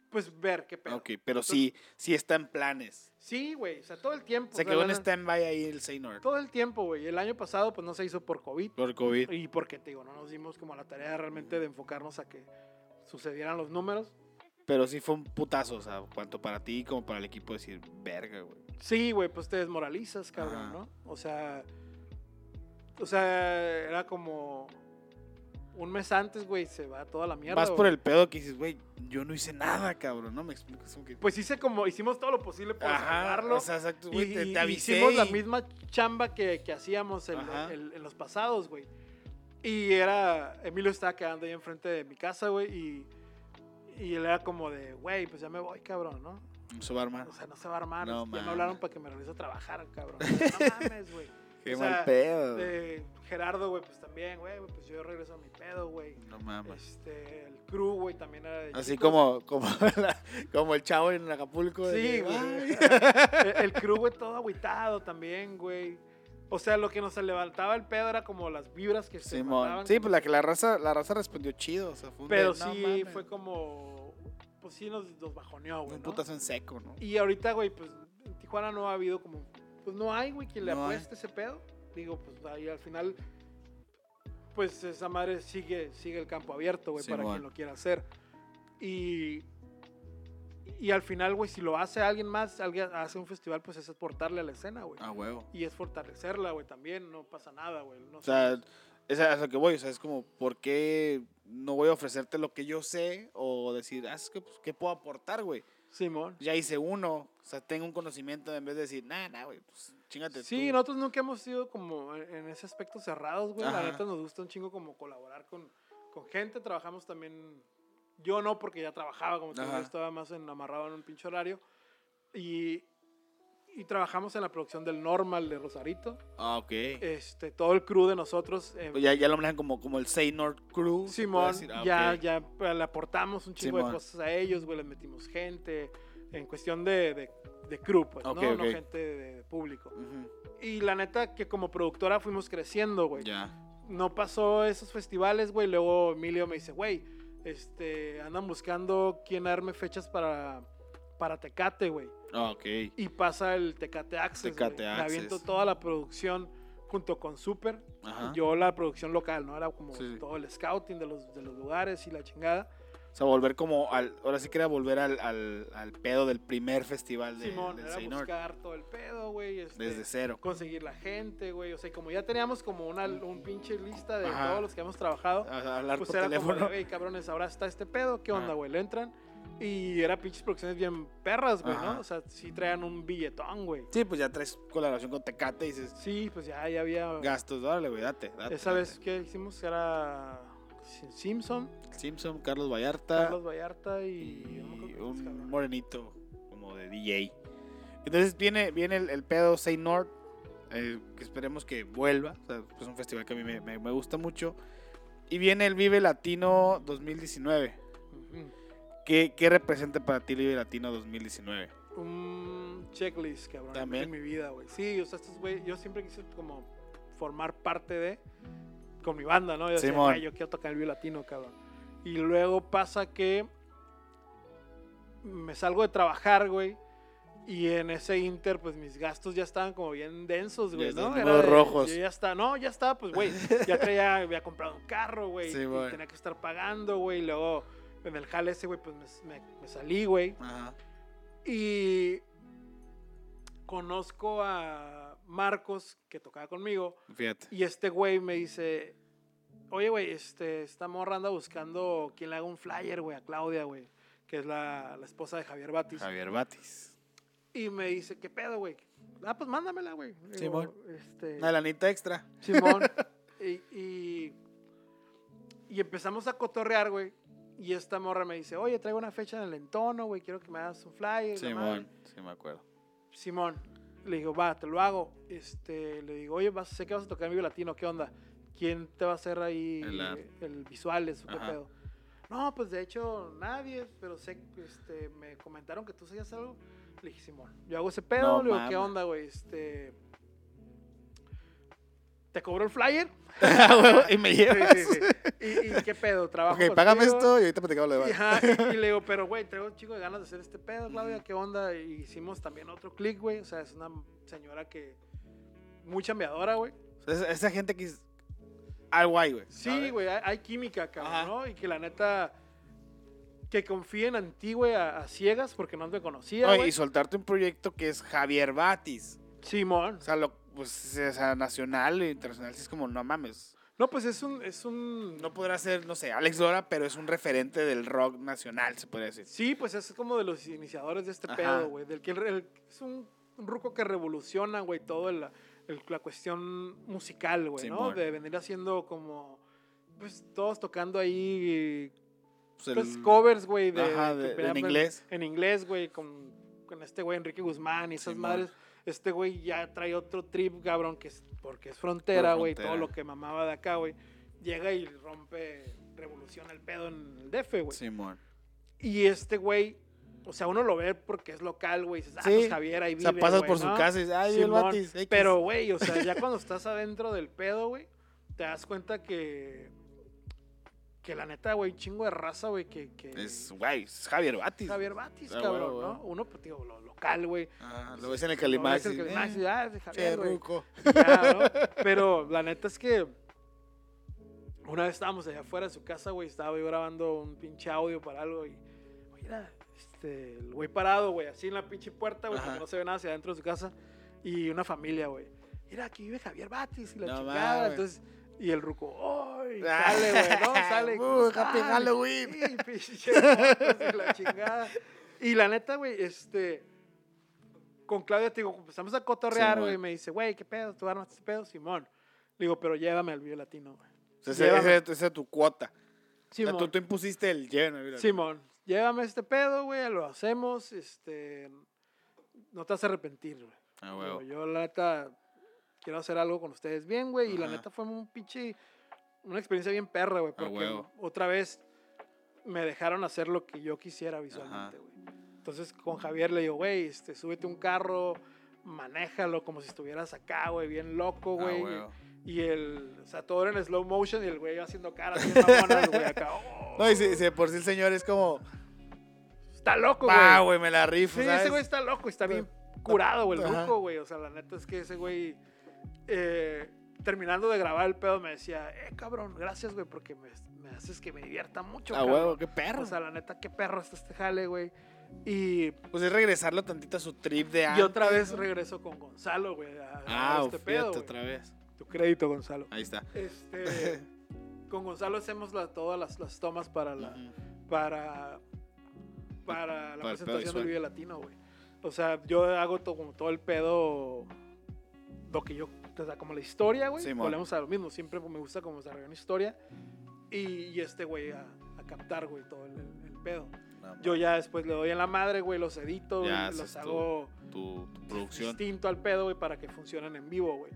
pues ver qué pedo. Ok, pero sí, sí está en planes. Sí, güey, o sea, todo el tiempo. Se o sea, quedó en stand-by ahí el Seynor. Todo el tiempo, güey. El año pasado, pues no se hizo por COVID. Por COVID. Y porque, te digo, no nos dimos como la tarea realmente de enfocarnos a que sucedieran los números. Pero sí fue un putazo, o sea, tanto para ti como para el equipo decir, verga, güey. Sí, güey, pues te desmoralizas, cabrón, Ajá. ¿no? O sea, o sea, era como un mes antes, güey, se va toda la mierda. Vas por güey. el pedo que dices, güey, yo no hice nada, cabrón, ¿no? Me explicas que... Pues hice como, hicimos todo lo posible por Ajá, salvarlo. o sea, exacto, güey, te, y- te avisé. hicimos la misma chamba que, que hacíamos el- en los pasados, güey. Y era, Emilio estaba quedando ahí enfrente de mi casa, güey, y, y él era como de, güey, pues ya me voy, cabrón, ¿no? No se va a armar. O sea, no se va a armar. No ya me hablaron para que me regrese a trabajar, cabrón. [laughs] No mames, güey. Qué o mal pedo. Eh, Gerardo, güey, pues también, güey, pues yo regreso a mi pedo, güey. No mames. Este, el crew, güey, también era de Así chicos. como, como, [laughs] la- como el chavo en Acapulco. Sí, güey. [laughs] El, el crew, güey, todo agüitado también, güey. O sea, lo que nos levantaba el pedo era como las vibras que se Simón. mandaban. Sí, pues la que la raza, la raza respondió chido. O sea, fue un Pero de, "No sí mames". fue como... Pues sí nos, nos bajoneó, güey, un ¿no? putazo en seco, ¿no? Y ahorita, güey, pues en Tijuana no ha habido como... Pues no hay, güey, quien le No hay. apueste ese pedo. Digo, pues ahí al final... Pues esa madre sigue, sigue el campo abierto, güey, para quien lo quiera hacer. Y... Y al final, güey, si lo hace alguien más, alguien hace un festival, pues es aportarle a la escena, güey. Ah, huevo. Y es fortalecerla, güey, también. No pasa nada, güey. No O sea, es a lo que voy. O sea, es como, ¿por qué no voy a ofrecerte lo que yo sé? O decir, ah, es que, pues, ¿qué puedo aportar, güey? Simón. Ya hice uno. O sea, tengo un conocimiento en vez de decir, nah, nah, güey, pues chingate Sí, tú". nosotros nunca hemos sido como en ese aspecto cerrados, güey. La neta nos gusta un chingo como colaborar con, con gente. Trabajamos también. Yo no, porque ya trabajaba, como te estaba más en, amarrado en un pinche horario. Y, y trabajamos en la producción del Normal de Rosarito. Ah, ok. Este, todo el crew de nosotros. eh, Pues ya, ya lo manejan como, como el Seynor Crew. Simón. Ah, ya, ya eh, le aportamos un chingo Simón. de cosas a ellos, güey, les metimos gente, en cuestión de, de, de crew, pues, ¿no? No gente de, de público. Y la neta que como productora fuimos creciendo, güey. Ya. No pasó esos festivales, güey, luego Emilio me dice, güey, este, andan buscando quién arme fechas para, para Tecate, güey. Ah, ok. Y pasa el Tecate Access, Tecate güey. Me aviento Access. toda la producción junto con Super. Ajá. Yo la producción local, ¿no? Era como Sí, todo el scouting de los, de los lugares y la chingada. O sea, volver como al. Ahora sí que era volver al, al, al pedo del primer festival de, Simón, del era Seynor. buscar todo el pedo, güey. este, Desde cero. Conseguir la gente, güey. O sea, como ya teníamos como una un pinche lista de Ajá. todos los que hemos trabajado, A- hablar pues por era teléfono. de, "Ey, cabrones, ahora está este pedo, ¿qué onda, Ajá. güey? Le entran. Y era pinches producciones bien perras, güey, Ajá. ¿no? O sea, sí traían un billetón, güey. Sí, pues ya traes colaboración con Tecate y dices, Sí, pues ya, ya había... gastos, dale, güey, date, date. Esa date. vez que hicimos era Simpson, Simpson, Carlos Vallarta Carlos Vallarta y... no un cabrón. morenito como de DJ. Entonces viene, viene el, el pedo Say North, eh, que esperemos que vuelva. O sea, es un festival que a mí me, me- me gusta mucho. Y viene el Vive Latino 2019. Ujú. ¿Qué, qué representa para ti el Vive Latino 2019? un checklist, cabrón, También. en mi vida, güey. Sí, o sea, estos güey, yo siempre quise como formar parte de con mi banda, ¿no? Yo decía, Simón. "Güey, yo quiero tocar el violín latino, cabrón. Y luego pasa que me salgo de trabajar, güey. Y en ese inter, pues mis gastos ya estaban como bien densos, güey, Ya ¿no? Era de- rojos. yo ya está, no, ya está, pues, güey. Ya traía, había comprado un carro, güey. Sí, y güey. tenía que estar pagando, güey. Y luego en el jale ese, güey, pues me, me- me salí, güey. Ajá. Y conozco a Marcos, que tocaba conmigo, Fíjate. y este güey me dice, oye, güey, este, esta morra anda buscando quien le haga un flyer, güey, a Claudia, güey, que es la, la esposa de Javier Batis. Javier Batis. Y me dice, ¿qué pedo, güey? Ah, pues mándamela, güey. Simón. Este, Una lanita extra. Simón. [laughs] y, y, y empezamos a cotorrear, güey. Y esta morra me dice, oye, traigo una fecha en el entono, güey, quiero que me hagas un flyer. la madre". Simón. Sí, me acuerdo. Simón. Le digo, va, te lo hago. Este, le digo, oye, vas, sé que vas a tocar en vivo latino, ¿qué onda? ¿Quién te va a hacer ahí El el, visuales o qué pedo? No, pues de hecho nadie, pero sé, este, me comentaron que tú sabías algo. Le dije, Simón, yo hago ese pedo, No le digo, ¿qué mames. onda, güey? Este, te cobro el flyer. [laughs] Ah, y me Sí, llevas. sí, sí. ¿Y, y qué pedo? ¿Trabajo Ok, págame esto y ahorita platicamos lo demás. ajá, y- y le digo, [laughs] pero güey, traigo un chico de ganas de hacer este pedo, Claudia, ¿qué onda? Y hicimos también otro click, güey. O sea, es una señora que. Muy chambeadora, güey. Esa, gente que es algo guay, güey. Sí, güey, hay, hay química, cabrón, Ajá. ¿no? Y que la neta. Que confíen en ti, güey, a, a ciegas, porque no te conocía, No, güey. y soltarte un proyecto que es Javier Batis. Simón. O sea, lo, pues, o sea, nacional e internacional, sí es como, no mames. No, pues es un. Es un No podrá ser, no sé, Alex Dora, pero es un referente del rock nacional, se podría decir. Sí, pues es como de los iniciadores de este Ajá. pedo, güey. Del que el- el- es un, un ruco que revoluciona, güey, todo el- el- la cuestión musical, güey, ¿no? De venir haciendo como. Pues todos tocando ahí. Pues, Pues covers, güey. De, Ajá, de- en inglés. En inglés, güey, con, con este güey Enrique Guzmán y esas Simón. madres. Este güey ya trae otro trip, cabrón, que es porque es frontera, güey. Todo lo que mamaba de acá, güey. Llega y rompe, revoluciona el pedo en el DF, güey. Simón. Y este güey, o sea, uno lo ve porque es local, güey. Dices, ah, Sí. pues Javier ahí O vive, sea, pasas por su casa y dices, ay, el Simón. Batis. X". Pero, güey, o sea, ya cuando estás adentro del pedo, güey, te das cuenta que. Que la neta, güey, chingo de raza, güey, que. que Es, güey, es Javier Batis. Javier Batis, Ah, cabrón, ¿no? Uno, pues, digo, lo local, güey. Ah, lo ves en el Lo Calimax. ves en el Calimax eh, ah, es Javier, [laughs] ya, ¿no? Pero la neta es que una vez estábamos allá afuera de su casa, güey, estaba yo grabando un pinche audio para algo y, mira, este, el güey parado, güey, así en la pinche puerta, güey, no se ve nada hacia adentro de su casa y una familia, güey. Mira, aquí vive Javier Batis y la No chingada. Entonces, y el ruco, ¡ay! Ah. Sale, güey, ¿no? Sale. Uh, ¿cómo happy? Halloween. [laughs] Sí, la chingada. Y la neta, güey, este. Con Claudia, te digo, empezamos a cotorrear, Sí, güey. güey. me dice, güey, ¿qué pedo? ¿Tú armas este pedo? Simón. Le digo, pero llévame al Vive Latino, güey. Llévame. esa es tu cuota. O sea, Simón. tú, tú impusiste el lleno. mira. Simón, llévame este pedo, güey, lo hacemos, este. No te vas a arrepentir, güey. Ah, huevo. yo, la neta, quiero hacer algo con ustedes bien, güey. Y la neta fue un pinche. Una experiencia bien perra, güey. Porque huevo. otra vez me dejaron hacer lo que yo quisiera visualmente, güey. Entonces con Javier le digo, güey, este, súbete un carro, manéjalo como si estuvieras acá, güey, bien loco, Ah, güey. huevo. y el, o sea, todo era en slow motion y el güey haciendo caras bien güey, acá. [laughs] oh, No, y si, si por sí el señor es como, está loco, güey. va, güey, me la rifo, Sí, ¿sabes? ese güey está loco, está bien curado, güey, el ruco, güey. O sea, la neta es que ese güey, eh, terminando de grabar el pedo, me decía, eh, cabrón, gracias, güey, porque me, me haces que me divierta mucho, Ah, cabrón". huevo, qué perro. O sea, la neta, qué perro está este jale, güey. Y, pues es regresarlo tantito a su trip de y antes. otra vez regreso con Gonzalo, güey, a, a Ah, este pedo, güey. otra vez. Tu crédito, Gonzalo. Ahí está. Este, [laughs] con Gonzalo hacemos la- todas las, las tomas para la, para, para la Para presentación del Vive Latino, güey. O sea, yo hago todo, como todo el pedo, lo que yo, o sea, como la historia, güey. Simón. Volvemos a lo mismo, siempre me gusta como desarrollar una historia. Y, y este güey a, a captar, güey, todo el, el- el pedo. No, Yo ya después le doy en la madre, güey, los edito, Ya los haces tu hago tu, tu producción. distinto al pedo, güey, para que funcionen en vivo, güey.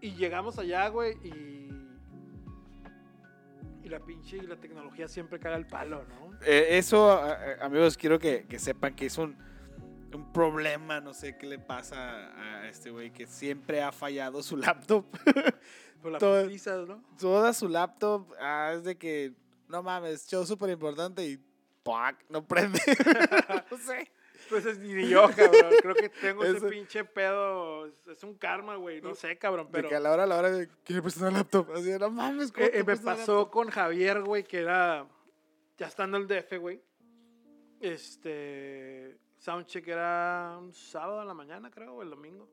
Y llegamos allá, güey, y. Y la pinche y la tecnología siempre caga el palo, ¿no? Eh, eso, amigos, quiero que, que sepan que es un, un problema, no sé qué le pasa a este güey, que siempre ha fallado su laptop. Por las [laughs] Todo- prisas, ¿no? Toda su laptop ah, es de que, no mames, show súper importante y ¡pac! no prende. [laughs] no sé. Pues es ni yo, cabrón. Creo que tengo ese [laughs] Ese- pinche pedo. Es, un karma, güey. No sé, cabrón, De pero. que a la hora, a la hora, de, quiere prestar un laptop. Así, de, no mames, ¿cómo Eh, te eh, me pasó con Javier, güey, que era. Ya estando en el DF, güey. Este. Soundcheck era un sábado en la mañana, creo, o el domingo.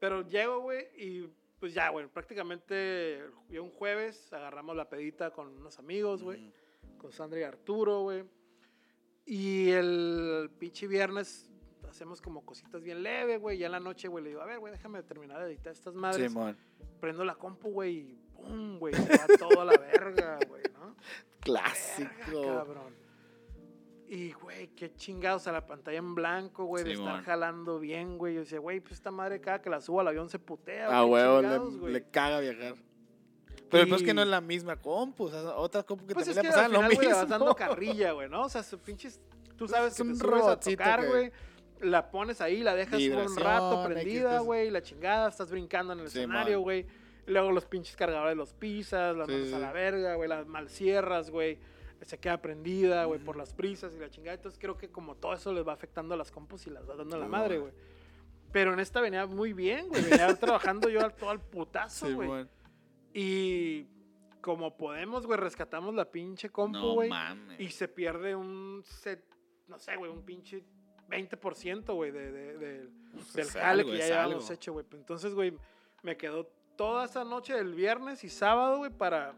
Pero llego, güey, y pues ya, güey, prácticamente ya un jueves agarramos la pedita con unos amigos, güey. Con Sandra y Arturo, güey. Y el pinche viernes hacemos como cositas bien leves, güey. Ya en la noche, güey, le digo, a ver, güey, déjame terminar de editar estas madres Simón. prendo la compu, güey, y ¡pum! güey, se va todo a la verga, güey, ¿no? [laughs] Clásico. Verga, cabrón. Y, güey, qué chingados a la pantalla en blanco, güey, de estar Simón. jalando bien, güey. Yo decía, güey, pues esta madre cada que la subo al avión se putea, A qué huevo, le, güey. le caga viajar. Pero el peor es que no Y- es la misma compu. O sea, otra compu que Pues es también que le al lo final, güey, le mismo. vas dando [laughs] carrilla, güey, ¿no? O sea, su pinches... Tú sabes Es que te un subes a tocar, que- güey. La pones ahí, la dejas un rato prendida, cosas. güey. La chingada, estás brincando en el Sí, escenario, man. güey. Y luego los pinches cargadores los pizzas, las Sí, manos sí, a sí. la verga, güey, las malcierras, güey. Se queda prendida, güey, por las prisas y la chingada. Entonces creo que como todo eso les va afectando a las compus y las va dando a la madre, güey. Pero en esta venía muy bien, güey. Venía [laughs] trabajando yo al, todo al putazo, Sí, güey. bueno. Y como podemos, güey, rescatamos la pinche compu, No güey. mames. y se pierde un set, no sé, güey, un pinche 20%, güey, de, de- de- Pues del jale que ya algo. hecho, güey. Entonces, güey, me quedó toda esa noche del viernes y sábado, güey, para,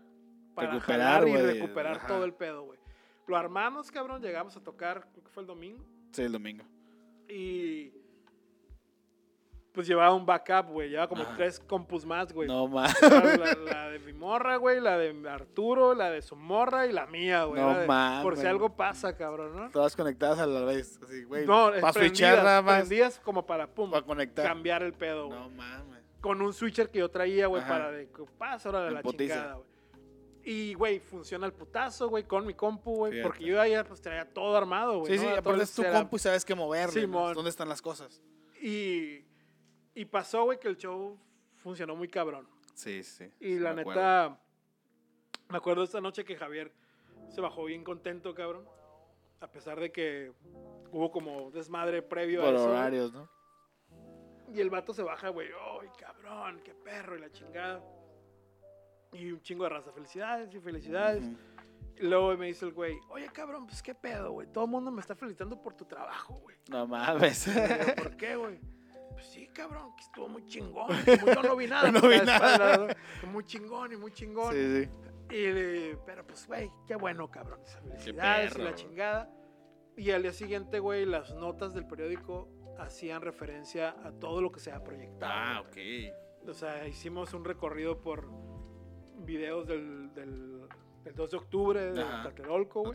para Recuperar, jalar y recuperar ajá. todo el pedo, güey. Lo armamos, cabrón, llegamos a tocar, creo que fue el domingo, Sí, el domingo. y pues llevaba un backup, güey, llevaba como tres compus más, güey. No mames. La, la de mi morra, güey, la de Arturo, la de su morra y la mía, güey. No de- Por si mames. algo pasa, cabrón, ¿no? Todas conectadas a la vez. Así, güey. No, para switchar nada más. como para, pum, Para conectar. cambiar el pedo, güey. No mames. Con un switcher que yo traía, güey, para de pasa ahora de la putiza. chingada, güey. Y, güey, funciona el putazo, güey, con mi compu, güey. Porque yo ya pues traía todo armado, güey. Sí, ¿no? sí, aparte es tu compu y sabes qué moverle. ¿no? Simón. ¿Dónde están las cosas? Y, y pasó, güey, que el show funcionó muy cabrón. Sí, sí. Y sí, la me neta, acuerdo. me acuerdo esta noche que Javier se bajó bien contento, cabrón. A pesar de que hubo como desmadre previo a eso. horarios, ¿no? Y el vato se baja, güey, ¡ay, cabrón! ¡Qué perro! Y la chingada. Y un chingo de raza. Felicidades y felicidades. Y luego me dice el güey, oye, cabrón, pues qué pedo, güey. Todo el mundo me está felicitando por tu trabajo, güey. No mames. ¿Por qué, güey? Pues sí, cabrón, que estuvo muy chingón. [laughs] Yo no vi nada. No. Muy chingón y muy chingón. sí, sí. Y le- pero pues, güey, qué bueno, cabrón. Felicidades y la chingada. Y al día siguiente, güey, las notas del periódico hacían referencia a todo lo que se ha proyectado. Ah, ok. O sea, hicimos un recorrido por videos del, del, del 2 de octubre de Ajá. Tlatelolco, güey.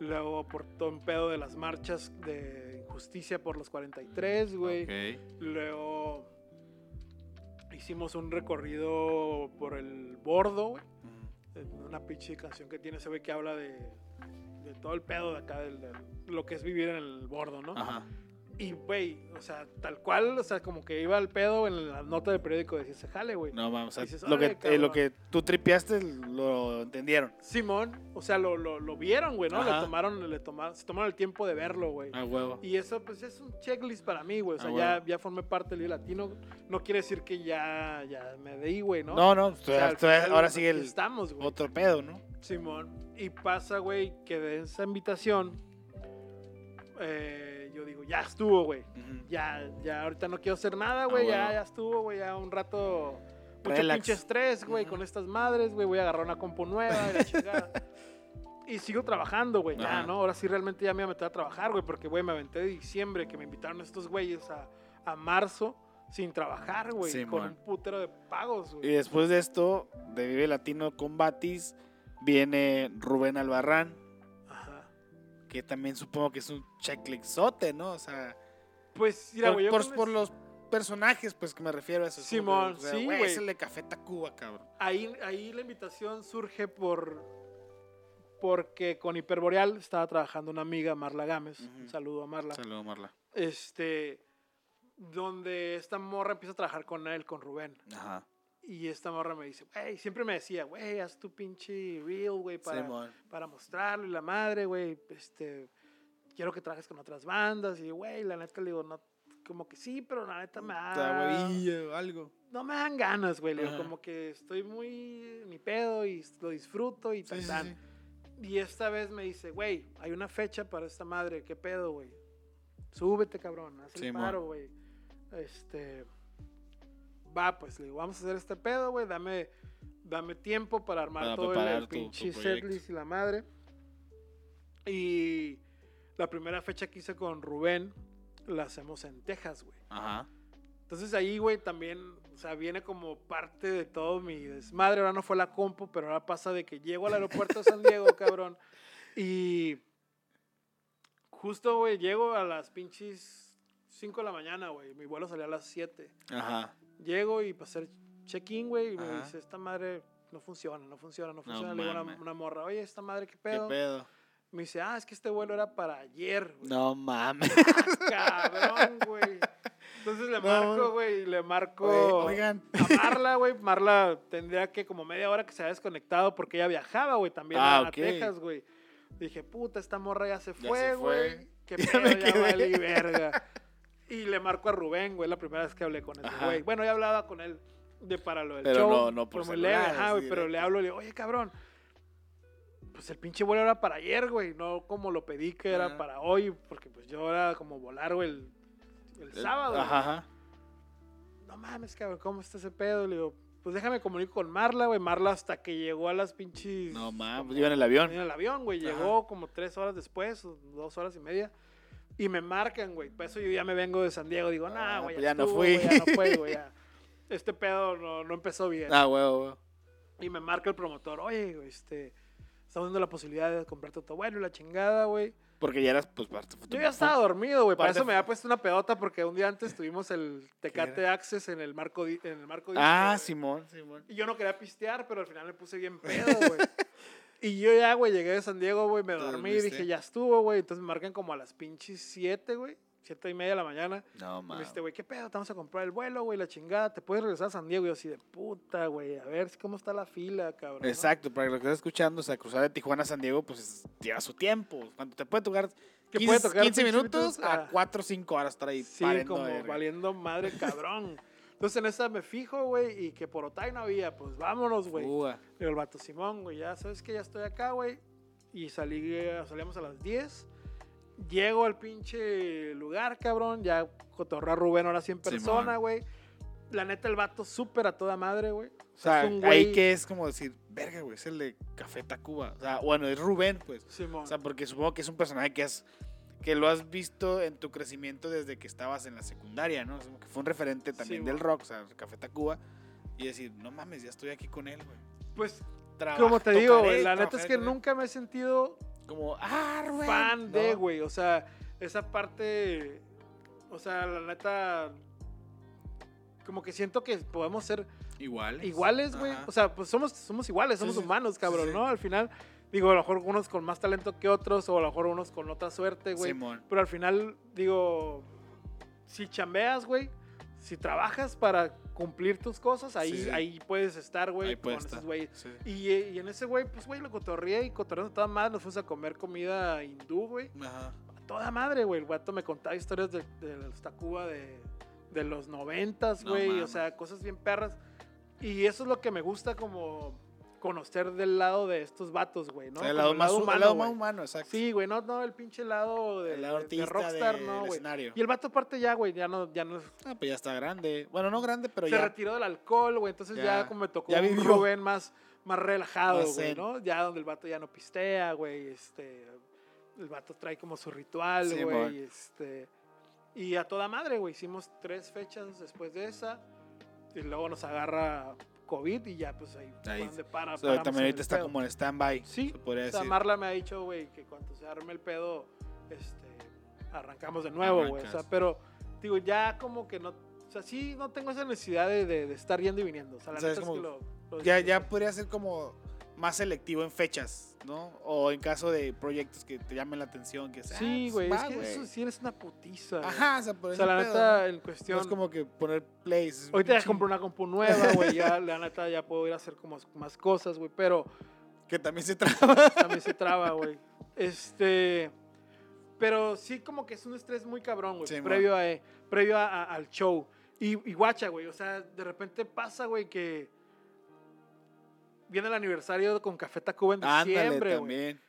Luego por todo un pedo de las marchas de injusticia por los 43, güey. Luego hicimos un recorrido por el bordo, güey. Una pinche canción que tiene ese güey que habla de, de todo el pedo de acá, del, del- lo que es vivir en el bordo, ¿no? Ajá. Y, güey, o sea, tal cual, o sea, como que iba al pedo en la nota del periódico decía, se jale, güey. No mames. o sea, Dices, lo, que, "Órale, eh, lo cabrón". que tú tripeaste lo entendieron. Simón, o sea, lo, lo, lo vieron, güey, ¿no? Le tomaron, le tomaron, se tomaron el tiempo de verlo, güey. A huevo. Y eso, pues, es un checklist para mí, güey. O sea, Ah, ya, ya formé parte del Latino. No quiere decir que ya, ya me deí, güey, ¿no? No, no. O sea, al todavía- final, ahora sigue el Estamos, otro pedo, ¿no? Simón. Y pasa, güey, que de esa invitación, eh, ya estuvo, güey. Ya, ya, ahorita no quiero hacer nada, güey. ya, Ah, bueno. ya estuvo, güey. Ya un rato. Mucho Relax. pinche estrés, güey, con estas madres, güey. Voy a agarrar una compu nueva y la [laughs] chingada. Y sigo trabajando, güey, ya. ¿no? Ahora sí realmente ya me voy a meter a trabajar, güey, porque, güey, me aventé de diciembre que me invitaron estos güeyes a, a marzo sin trabajar, güey, con un putero de pagos, Y güey. después de esto, de Vive Latino con Batis, viene Rubén Albarrán. Que también supongo que es un checklixote, ¿no? O sea, Pues, mira, por, por- los personajes, pues que me refiero a eso. Simón, o sea, sí, güey, güey. Es el de Café Tacuba, cabrón. ahí, ahí la invitación surge por porque con Hiperboreal estaba trabajando una amiga, Marla Gámez. Un saludo a Marla. Saludos, Marla. Este, donde esta morra empieza a trabajar con él, con Rubén. Ajá. Y esta morra me dice, güey, siempre me decía, güey, haz tu pinche reel, güey, para, para mostrarlo. Y la madre, güey, este, quiero que trabajes con otras bandas. Y, güey, la neta le digo, no, como que sí, pero la neta me Da o algo. no me dan ganas, güey. Le digo, como que estoy muy mi pedo y lo disfruto y tal, sí, tal. sí. Y esta vez me dice, güey, hay una fecha para esta madre, ¿qué pedo, güey? Súbete, cabrón, haz el paro, güey. Este, va, pues, le digo, vamos a hacer este pedo, güey, dame, dame tiempo para armar Para todo el, tu- pinche setlist y la madre. Y la primera fecha que hice con Rubén, la hacemos en Texas, güey. Ajá. Entonces ahí, güey, también, o sea, viene como parte de todo mi desmadre. Ahora no fue la compu, pero ahora pasa de que llego al aeropuerto de San Diego, [laughs] cabrón. Y justo, güey, llego a las pinches 5 de la mañana, güey. Mi vuelo salía a las 7. Ajá. Llego y para hacer check-in, güey, y me Ajá. dice, esta madre no funciona, no funciona, no funciona. Le digo a una, una morra, oye, esta madre, ¿qué ¿Qué pedo? pedo? Me dice, ah, es que este vuelo era para ayer. güey". No mames. [laughs] Cabrón, güey. Entonces le No. marco, güey, y le marco Oye, oigan. a Marla, güey. Marla tendría que como media hora que se había desconectado porque ella viajaba, güey, también Ah, a, a ok. Texas, güey. Dije, puta, esta morra ya se fue, güey. Qué [laughs] Ya pedo, ya valí verga. Y le marco a Rubén, güey, la primera vez que hablé con ese güey. Bueno, ya hablaba con él de para lo del Pero show. no- no por pero ajá, güey, pero le hablo y le digo, oye, cabrón. Pues el pinche vuelo era para ayer, güey, no como lo pedí que era Ajá. para hoy, porque pues yo era como volar, güey, el, el sábado. Ajá, ajá. No mames, cabrón, ¿cómo está ese pedo? Le digo, pues déjame comunico con Marla, güey. Marla hasta que llegó a las pinches... No mames, pues iba en el avión. en el avión, güey. Llegó como tres horas después, dos horas y media. Y me marcan, güey. Por eso yo ya me vengo de San Diego. Digo, Ah, nah, güey, pues ya, ya no fui". güey, ya no fue, güey. [laughs] Este pedo no, no empezó bien. Ah, huevo, huevo. Y me marca el promotor, oye, güey, este... Estamos viendo la posibilidad de comprarte tu vuelo y la chingada, güey. Porque ya eras, pues, parte. Yo ya estaba dormido, güey. Para eso me había puesto una pedota porque un día antes tuvimos el Tecate? Access en el marco, en el marco Ah, güey. Simón, Simón. Y yo no quería pistear, pero al final me puse bien pedo, güey. [laughs] y yo ya, güey, llegué de San Diego, güey, me ¿Te dormí y dormiste? dije, ya estuvo, güey. Entonces me marcan como a las pinches 7, güey. Siete y media de la mañana. No Y me mames. dice, güey, ¿qué pedo? Te vamos a comprar el vuelo, güey, la chingada. ¿Te puedes regresar a San Diego? Y yo así de puta, güey. A ver cómo está la fila, cabrón. Exacto, para lo que estás escuchando, o sea, cruzar de Tijuana a San Diego, pues es- lleva su tiempo. Cuando te puede tocar Que 15, puede tocar 15 15 minutos a a- 4 o 5 horas estar ahí. Sí, como verga. valiendo madre, cabrón. [laughs] Entonces en esa me fijo, güey, y que por Otay no había, pues vámonos, güey. El vato Simón, güey, ya sabes que ya estoy acá, güey. Y salí, salíamos a las 10. Llego al pinche lugar, cabrón. Ya cotorré a Rubén ahora sí en Simón. persona, güey. La neta, el vato súper a toda madre, güey. O sea, es un ahí güey- que es como decir, verga, güey, es el de Café Tacuba. O sea, bueno, es Rubén, pues. Simón. O sea, porque supongo que es un personaje que has que lo has visto en tu crecimiento desde que estabas en la secundaria, ¿no? Que fue un referente también Sí, del rock, o sea, Café Tacuba. Y decir, no mames, ya estoy aquí con él, güey. pues, Traba- como te digo, tocaré, güey, la neta es que nunca me he sentido Como, ah, Rubén. fan de, güey. O sea, esa parte. O sea, la neta. Como que siento que podemos ser Iguales. iguales, güey. O sea, pues somos, somos iguales, somos sí, humanos, cabrón, sí. ¿no? Al final, digo, a lo mejor unos con más talento que otros, o a lo mejor unos con otra suerte, güey. Simón. Pero al final, digo, si chambeas, güey, si trabajas para cumplir tus cosas, ahí, Sí, ahí puedes estar, güey, con esos estar. güeyes. Sí. Y, eh, y en ese güey, pues, güey, lo cotorreé y cotorreando toda madre. Nos fuimos a comer comida hindú, güey. Ajá. Toda madre, güey. El guato me contaba historias de, de los Tacuba de, de los noventas, No güey. o sea, cosas bien perras. Y eso es lo que me gusta como conocer del lado de estos vatos, güey, ¿no? O sea, el lado, más, el humano, lado más güey. humano, exacto. Sí, güey, no, no el pinche lado de, el lado de- de artista rockstar, de- no, güey. Y el vato aparte ya, güey, ya no, ya no Ah, pues ya está grande. Bueno, no grande, pero se ya. retiró del alcohol, güey. Entonces ya, Ya- como me tocó ya un vivió. Rubén más, más relajado, güey. ¿no? Ya donde el vato ya no pistea, güey. Este, el vato trae como su ritual, güey. este, y a toda madre, güey. Hicimos tres fechas después de esa. Y luego nos agarra COVID y ya, pues ahí, Ahí. donde para. O sea, paramos también ahorita está pedo. como en stand-by. Sí, se podría O sea, decir. Marla me ha dicho, güey, que cuando se arme el pedo, este, arrancamos de nuevo, güey. O sea, pero, digo, ya como que no. O sea, sí, no tengo esa necesidad de, de- de estar yendo y viniendo. O sea, la O sea, neta es es que como- lo. lo Ya, ya podría ser como más selectivo en fechas, ¿no? O en caso de proyectos que te llamen la atención, que sea, Sí, ah, güey, pues, es va, que güey. eso sí eres una putiza. Ajá, o sea, por O sea, la pedo, neta, ¿no? en No cuestión. es como que poner plays. Ahorita ya compré una compu nueva, güey. Ya, [laughs] la neta, ya puedo ir a hacer como más cosas, güey. Pero Que también se [laughs] traba. también se traba, güey. Este. Pero sí, como que es un estrés muy cabrón, güey. Sí, previo a, eh, previo a- a- al show. Y, y guacha, güey. O sea, de repente pasa, güey, que. Viene el aniversario con Café Tacuba en Ándale, diciembre, güey. también.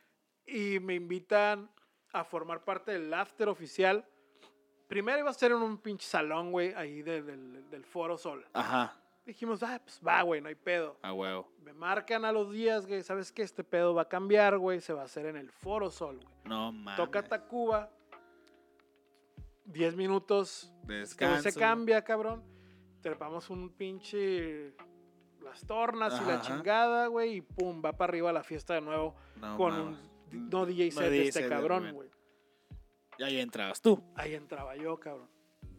y me invitan a formar parte del after oficial. Primero iba a ser en un pinche salón, güey, ahí de- del, del Foro Sol. Ajá, Dijimos, ah, pues va, güey, no hay pedo. a huevo. Me marcan a los días, güey, ¿sabes qué? Este pedo va a cambiar, güey, se va a hacer en el Foro Sol, güey. No mames. Toca Tacuba, 10 minutos, De güey se descanso. cambia, cabrón. Trepamos un pinche... Las tornas y la Ajá, ajá. chingada, güey, y pum, va para arriba la fiesta de nuevo No con mames. un no DJ No set de DJ este cabrón, güey. Y ahí entrabas tú. Ahí entraba yo, cabrón.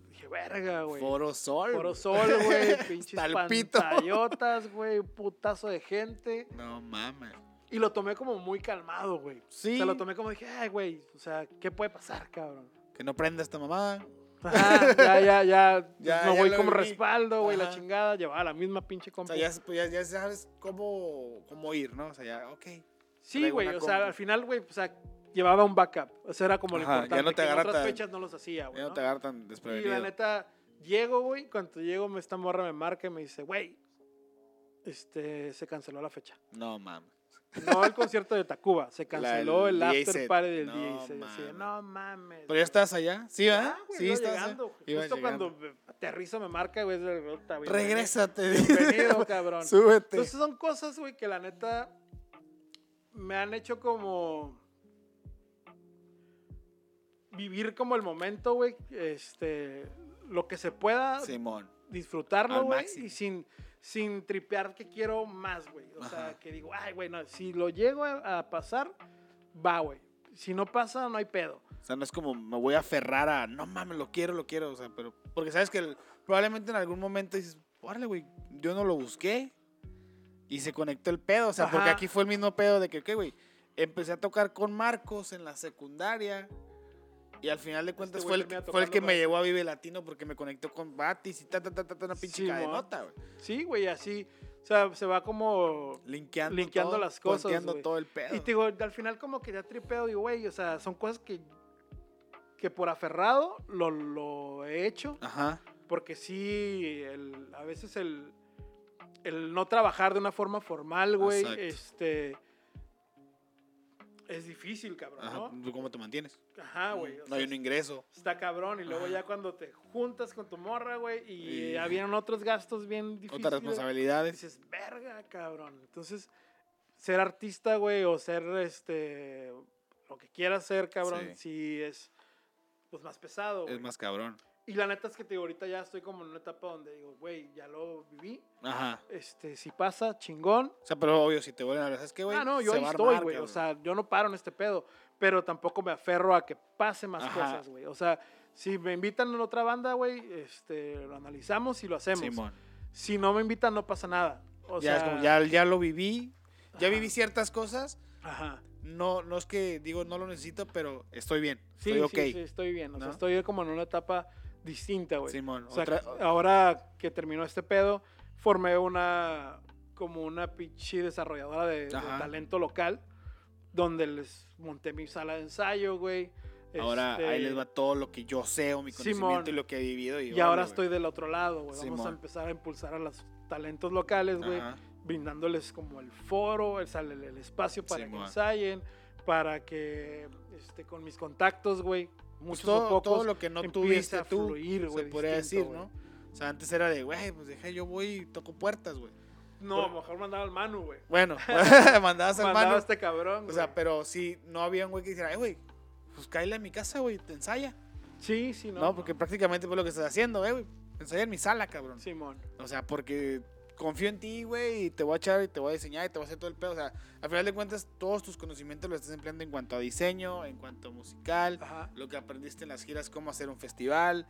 Dije, verga, güey. Foro Sol. Foro güey. Sol, güey. [laughs] Pinches pantallotas, güey. Un putazo de gente. No mames. Y lo tomé como muy calmado, güey. Sí. O sea, lo tomé como dije, ay, güey, o sea, ¿qué puede pasar, cabrón? Que no prenda esta mamá. Ajá, ya, ya, ya, [laughs] Ya, no ya voy como respaldo, güey, la chingada, llevaba la misma pinche O compu. sea, ya, pues, ya, ya sabes cómo, cómo ir, ¿no? O sea, ya, ok. sí, güey, o sea, al final, güey, o sea, llevaba un backup. O sea, era como lo Ajá, ya importante, no te que en otras tan- fechas no los hacía, güey, Ya no te agarran tan Y desprevenido. la neta, llego, güey, cuando llego, me- esta morra me marca y me dice, güey, este, se canceló la fecha. No, mames. No el concierto de Tacuba, se canceló el after party del No DJ. set. Así de, mames. no mames. ¿Pero ya estás allá? ¿Sí, Ah, ¿verdad? güey, sí, estás llegando. Ibas Justo llegando. cuando aterrizo me marca, güey. Regrésate. Bienvenido, [laughs] cabrón. Súbete. Entonces son cosas, güey, que la neta me han hecho como vivir como el momento, güey, este, lo que se pueda Simón. disfrutarlo, güey, y sin, sin tripear que quiero más, güey. O Ajá. sea, que digo, ay, güey, no, si lo llego a, a pasar, va, güey. Si no pasa, no hay pedo. O sea, no es como me voy a aferrar a, no mames, lo quiero, lo quiero. O sea, pero. Porque sabes que el- probablemente en algún momento dices, órale, güey, yo no lo busqué. Y se conectó el pedo. O sea, porque Ajá. aquí fue el mismo pedo de que, ¿qué, güey? Empecé a tocar con Marcos en la secundaria. Y al final de cuentas Este fue, el, fue el que me llevó a Vive Latino porque me conectó con Batis y ta, ta, ta, ta, una pinche Simón. cadenota, güey. Sí, güey, así. O sea, se va como Linkeando, Linkeando todo, las cosas, güey. todo el pedo. Y te digo, al final como que ya tripeo, digo, güey, o sea, son cosas que, que por aferrado lo, lo he hecho, Ajá. porque sí, el- a veces el, el no trabajar de una forma formal, güey, este, es difícil, cabrón, Ajá. ¿no? ¿Tú ¿Cómo te mantienes? Ajá, güey. no hay un ingreso. Está cabrón, y luego Ajá. ya cuando te juntas con tu morra, güey, y, vienen [laughs] otros gastos bien difíciles. Otras responsabilidades. Dices, verga, cabrón. Entonces, ser artista, güey, o ser este. Lo que quieras ser, cabrón, sí, es. Pues más pesado. Es más cabrón. Y la neta es que te digo, ahorita ya estoy como en una etapa donde digo, güey, ya lo viví. Ajá. Este, si pasa, chingón. O sea, pero obvio, si te vuelven a ver, ¿sabes qué, güey? ah, no, yo ahí estoy, güey. O sea, yo no paro en este pedo. Pero tampoco me aferro a que pase más Ajá. cosas, güey. O sea, si me invitan a otra banda, güey, este, lo analizamos y lo hacemos. Simón. Si no me invitan, no pasa nada. O ya, es sea, como, ya, ya lo viví. Ya viví ciertas cosas. Ajá. No, no es que digo no lo necesito, pero estoy bien. Sí, estoy ok. sí, sí, estoy bien. O sea, estoy como en una etapa distinta, güey. Simón. O sea, otra- ahora que terminó este pedo, formé una como una pinche desarrolladora de, talento local, donde les monté mi sala de ensayo, güey. ahora Este, ahí les va todo lo que yo sé o mi conocimiento Simón. y lo que he vivido. Y, Y ahora estoy del otro lado, güey. Vamos a empezar a impulsar a los talentos locales, güey. Ajá. brindándoles como el foro, el, sal- el- el espacio para que ensayen, para que este, con mis contactos, güey, Pues muchos todo, o pocos, todo lo que no tuviste tú, fluir, se podría decir. ¿no? O sea, antes era de, güey, pues deja, yo voy y toco puertas, güey. No, a lo mejor mandaba al Manu, güey. Bueno, [laughs] [laughs] mandabas al Mandaba a este cabrón, O sea, pero si no había un güey que dijera, "Ay, güey, pues cállale a mi casa, güey, te ensaya. Sí, sí, no. No, porque prácticamente fue lo que estás haciendo, eh, güey. Ensaya en mi sala, cabrón. Simón. O sea, porque confío en ti, güey, y te voy a echar y te voy a diseñar y te voy a hacer todo el pedo. O sea, al final de cuentas, todos tus conocimientos los estás empleando en cuanto a diseño, en cuanto a musical, Ajá. lo que aprendiste en las giras, cómo hacer un festival.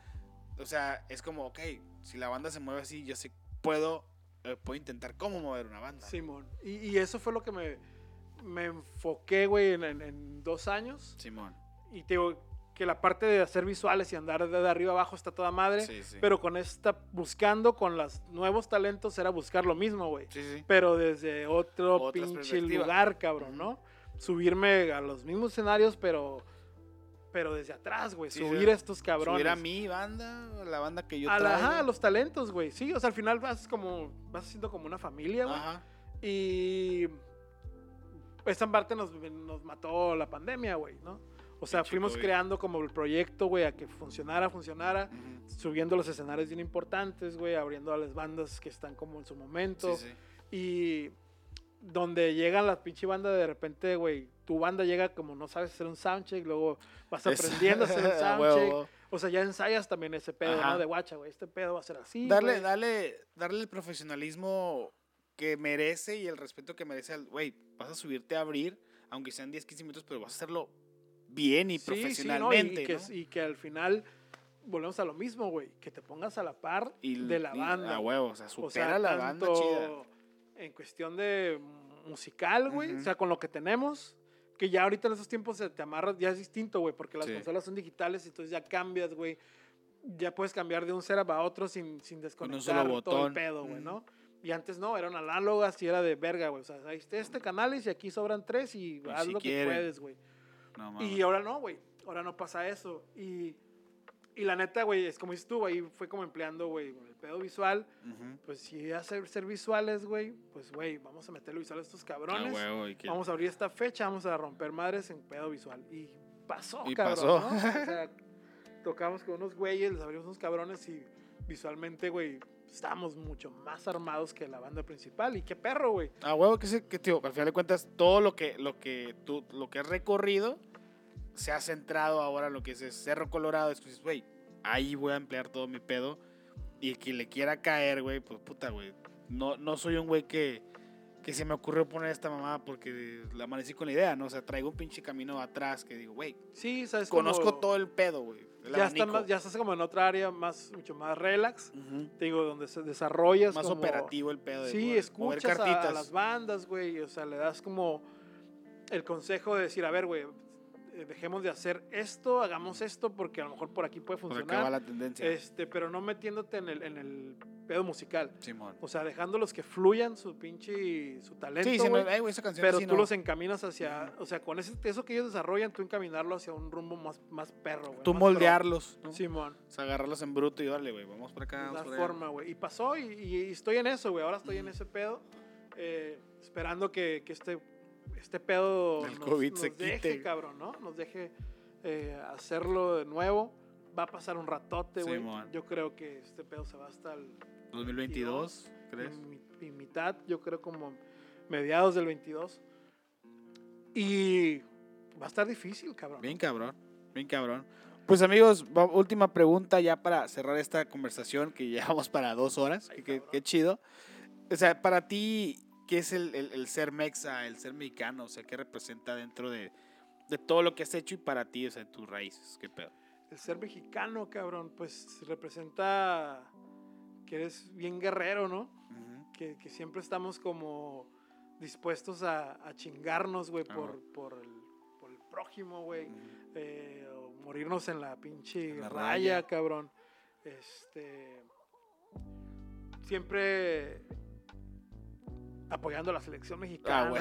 O sea, es como, ok, si la banda se mueve así, yo sé, puedo, eh, puedo intentar cómo mover una banda. Simón. Y, y eso fue lo que me, me enfoqué, güey, en, en- en dos años. Simón. Y te digo que la parte de hacer visuales y andar de, arriba abajo está toda madre. Sí, sí. Pero con esta, buscando con los nuevos talentos, era buscar lo mismo, güey. sí, sí. Pero desde otro Otras pinche lugar, cabrón, ¿no? Subirme a los mismos escenarios, pero, pero desde atrás, güey. Sí, Subir sí. a estos cabrones. Subir a mi banda, la banda que yo a, la- ajá, a los talentos, güey. Sí, o sea, al final vas como, vas haciendo como una familia, güey. Ajá. Y esta parte nos, nos mató la pandemia, güey, ¿no? O sea, fuimos creando como el proyecto, güey, a que funcionara, funcionara, subiendo los escenarios bien importantes, güey, abriendo a las bandas que están como en su momento. Sí, sí. Y donde llega la pinche banda de repente, güey, tu banda llega como no sabes hacer un soundcheck, luego vas aprendiendo a hacer [laughs] un soundcheck. O sea, ya ensayas también ese pedo, Ajá. ¿no? De guacha, güey, este pedo va a ser así. darle, güey. darle, darle el profesionalismo que merece y el respeto que merece al, güey, vas a subirte a abrir, aunque sean 10, 15 minutos, pero vas a hacerlo bien y Sí, sí, ¿no? Y- profesionalmente, y, que, ¿no? y que al final volvemos a lo mismo, güey, que te pongas a la par Y- de la y- banda. A huevo, o sea, O supera sea, la banda chida. En cuestión de musical, güey. Ujú. O sea, con lo que tenemos. Que ya ahorita en esos tiempos se te amarras, ya es distinto, güey, porque las Sí. consolas son digitales, entonces ya cambias, güey. Ya puedes cambiar de un setup a otro sin, sin desconectar solo todo botón. el pedo, güey, Ujú. ¿no? Y antes no, eran análogas y era de verga, güey. O sea, ahí está este canal y aquí sobran tres y, haz si lo quieren. que puedes, güey. No, mames. Y ahora no, güey. Ahora no pasa eso. Y, y la neta, güey, es como dices tú, güey, fue como empleando, güey, el pedo visual. Ujú. Pues si hacer ser visuales, güey, pues, güey, vamos a meterle visual a estos Ah, cabrones. huevo, y que- Vamos a abrir esta fecha, vamos a romper madres en pedo visual. Y pasó, Y cabrón, pasó. ¿no? O sea, [laughs] tocamos con unos güeyes, les abrimos unos cabrones y visualmente, güey, estábamos mucho más armados que la banda principal. Y qué perro, güey. Ah, huevo, que, sí, que tío, al final de cuentas, todo lo que, lo que tú, lo que has recorrido se ha centrado ahora en lo que es el Cerro Colorado. Es que dices, güey, ahí voy a emplear todo mi pedo. Y el que le quiera caer, güey, pues puta, güey. No, no soy un güey que, que se me ocurrió poner esta mamá porque la amanecí con la idea, ¿no? O sea, traigo un pinche camino atrás que digo, güey, Sí, ¿sabes? conozco como- todo el pedo, güey. Ya, está más, ya estás como en otra área más, mucho más relax. Te digo, donde se desarrollas. Más como- operativo el pedo. de Sí, escuchas a, las bandas, güey. O sea, le das como el consejo de decir, a ver, güey, dejemos de hacer esto, hagamos esto, porque a lo mejor por aquí puede acá va funcionar. la tendencia. Este, pero no metiéndote en el, en el pedo musical. Simón. O sea, dejándolos que fluyan su pinche su talento, Sí, sí, güey, ay, güey, esa canción pero tú no. los encaminas hacia, o sea, con ese, eso que ellos desarrollan, tú encaminarlo hacia un rumbo más, más perro, güey. Tú moldearlos, ¿no? Simón. O sea, agarrarlos en bruto y dale, güey, vamos por acá, vamos la forma, güey. Y pasó y, y- y estoy en eso, güey. Ahora estoy en ese pedo. eh, esperando que, que este, este pedo El nos, COVID nos se deje, quite. cabrón, ¿no? Nos deje eh, hacerlo de nuevo. Va a pasar un ratote, güey. Simón. Yo creo que este pedo se va hasta el 2022, ¿crees? mi, mi mitad, yo creo como mediados del 22. Y va a estar difícil, cabrón. Bien cabrón, bien cabrón. Pues amigos, última pregunta ya para cerrar esta conversación que llevamos para dos horas. Ay, qué chido. O sea, para ti, ¿qué es el, el- el ser mexa, el ser mexicano? O sea, ¿qué representa dentro de, de todo lo que has hecho y para ti, o sea, tus raíces? ¿Qué pedo? El ser mexicano, cabrón, pues representa que eres bien guerrero, ¿no? Que, que siempre estamos como dispuestos a, a chingarnos, güey, por, por, el, por el prójimo, güey. Eh, o morirnos en la pinche En la raya, raya. cabrón. Este. Siempre apoyando a la selección mexicana.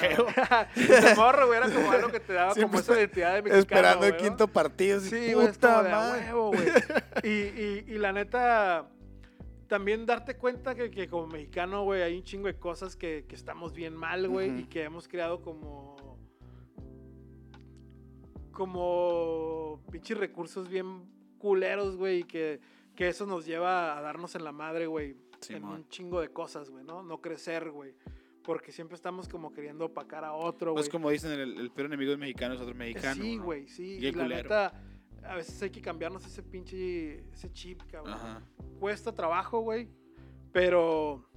Ah. [laughs] De morro, güey, era como algo que te daba Siempre como esa identidad de mexicano. Esperando el quinto partido. Sí, güey, puta como de a madre. huevo, güey. Y, y, y la neta, también darte cuenta que, que como mexicano, güey, hay un chingo de cosas que, que estamos bien mal, güey, y que hemos creado como. como pinches recursos bien culeros, güey, y que, que eso nos lleva a darnos en la madre, güey, en Simón. un chingo de cosas, güey, ¿no? No crecer, güey. Porque siempre estamos como queriendo opacar a otro, güey. Pues como dicen, el, el peor enemigo del mexicano es otro mexicano. Sí, ¿no? güey, sí. Y la neta, a veces hay que cambiarnos ese pinche, ese chip, cabrón. Ajá. Cuesta trabajo, güey, pero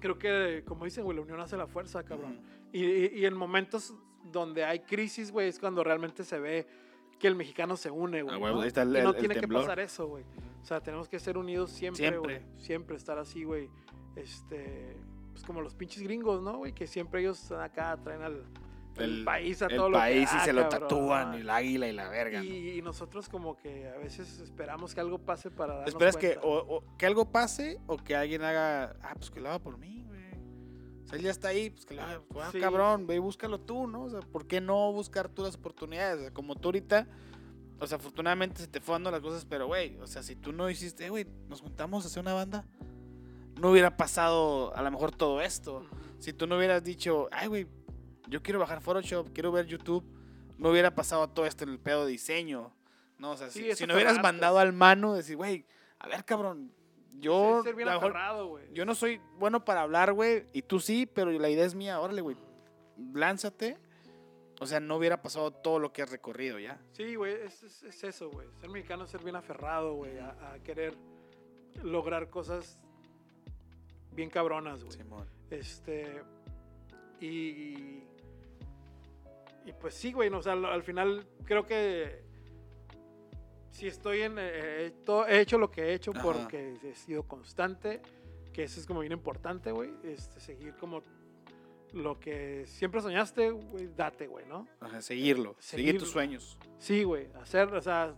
creo que, como dicen, güey, la unión hace la fuerza, cabrón. Y, y- y en momentos donde hay crisis, güey, es cuando realmente se ve que el mexicano se une, güey. Ah, ¿no? ahí está el- Y no el- el tiene que pasar eso, güey. O sea, tenemos que ser unidos siempre, Siempre. güey. Siempre estar así, güey. Este, pues como los pinches gringos, ¿no, güey? Que siempre ellos están acá, traen al el, país a el todo lo que país y se lo cabrón, tatúan, ¿no? y el águila y la verga. ¿no? Y, nosotros como que a veces esperamos que algo pase para darnos Esperas que cuenta. o, o que algo pase o que alguien haga, ah, pues que lo haga por mí, güey. O sea, él ya está ahí, pues que lo haga, ah, Sí. cabrón, ve y búscalo tú, ¿no? O sea, ¿por qué no buscar tú las oportunidades? O sea, como tú ahorita, o sea, afortunadamente se te fue dando las cosas, pero, güey, o sea, si tú no hiciste, "Eh, güey, nos juntamos a hacer una banda, no hubiera pasado a lo mejor todo esto. Si tú no hubieras dicho, ay, güey, yo quiero bajar Photoshop, quiero ver YouTube, no hubiera pasado todo esto en el pedo de diseño. No, o sea, Sí, si, si no hubieras mandado al mano, decir, güey, a ver, cabrón, yo, mejor- aferrado, yo no soy bueno para hablar, güey, y tú sí, pero la idea es mía, órale, güey, lánzate. O sea, no hubiera pasado todo lo que has recorrido ya. Sí, güey, es, es- es eso, güey. Ser mexicano es ser bien aferrado, güey, a, a querer lograr cosas bien cabronas, güey. Simón. Este. Y. Y pues sí, güey, no, o sea, al final creo que. Si estoy en. eh, to- he hecho lo que he hecho Ajá. porque he sido constante. Que eso es como bien importante, güey. Este, seguir como lo que siempre soñaste, güey, date, güey, ¿no? Ajá, seguirlo, seguir tus sueños. Sí, güey, hacer, o sea,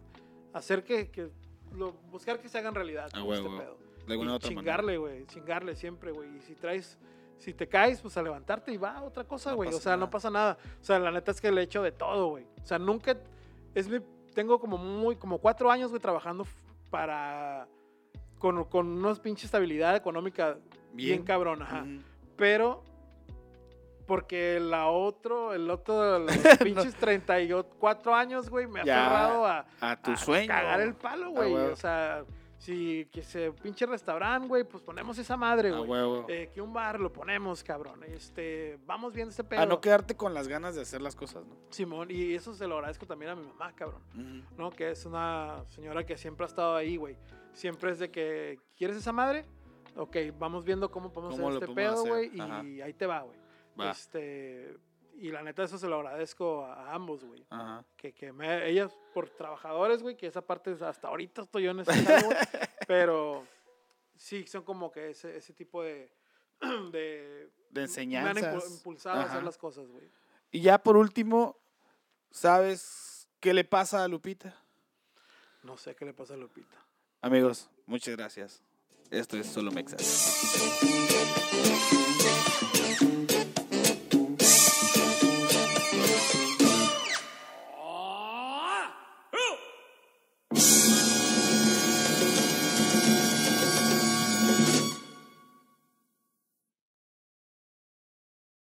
hacer que, que lo- buscar que se hagan realidad. Ah, todo huevo, este pedo. De alguna Y otra chingarle, güey, chingarle siempre, güey. Y si traes, si te caes, pues a levantarte y va a otra cosa, No güey. o sea, no pasa nada. O sea, la neta es que le he hecho de todo, güey. O sea, nunca, es mi, tengo como muy, como cuatro años, güey, trabajando para, con, con unos pinche estabilidad económica bien, Bien. cabrón, ajá. Ujú. Pero, porque la otro, el otro, [laughs] los pinches 34 años, güey, me ha Ya, aferrado a, A tu a sueño. cagar el palo, güey. o sea, si que se pinche restaurante, güey, pues ponemos esa madre, A güey. huevo. Eh, que un bar lo ponemos, cabrón. Este, vamos viendo este pedo. A no quedarte con las ganas de hacer las cosas, ¿no? Simón, y eso se lo agradezco también a mi mamá, cabrón. ¿No? Que es una señora que siempre ha estado ahí, güey. Siempre es de que, ¿quieres esa madre? Ok, vamos viendo cómo podemos ¿Cómo hacer este pedo, güey. Y ahí te va, güey. Este, y la neta, eso se lo agradezco a, ambos, güey. Ajá. que, que me, ellas por trabajadores, güey, que esa parte hasta ahorita estoy yo en ese güey, [laughs] pero sí son como que ese, ese tipo de, [clears throat] de De me han impu- enseñanzas. impulsado a hacer las cosas, güey. Y ya por último, ¿sabes qué le pasa a Lupita? No sé qué le pasa a Lupita. Amigos, muchas gracias. Esto es Solo Mexas.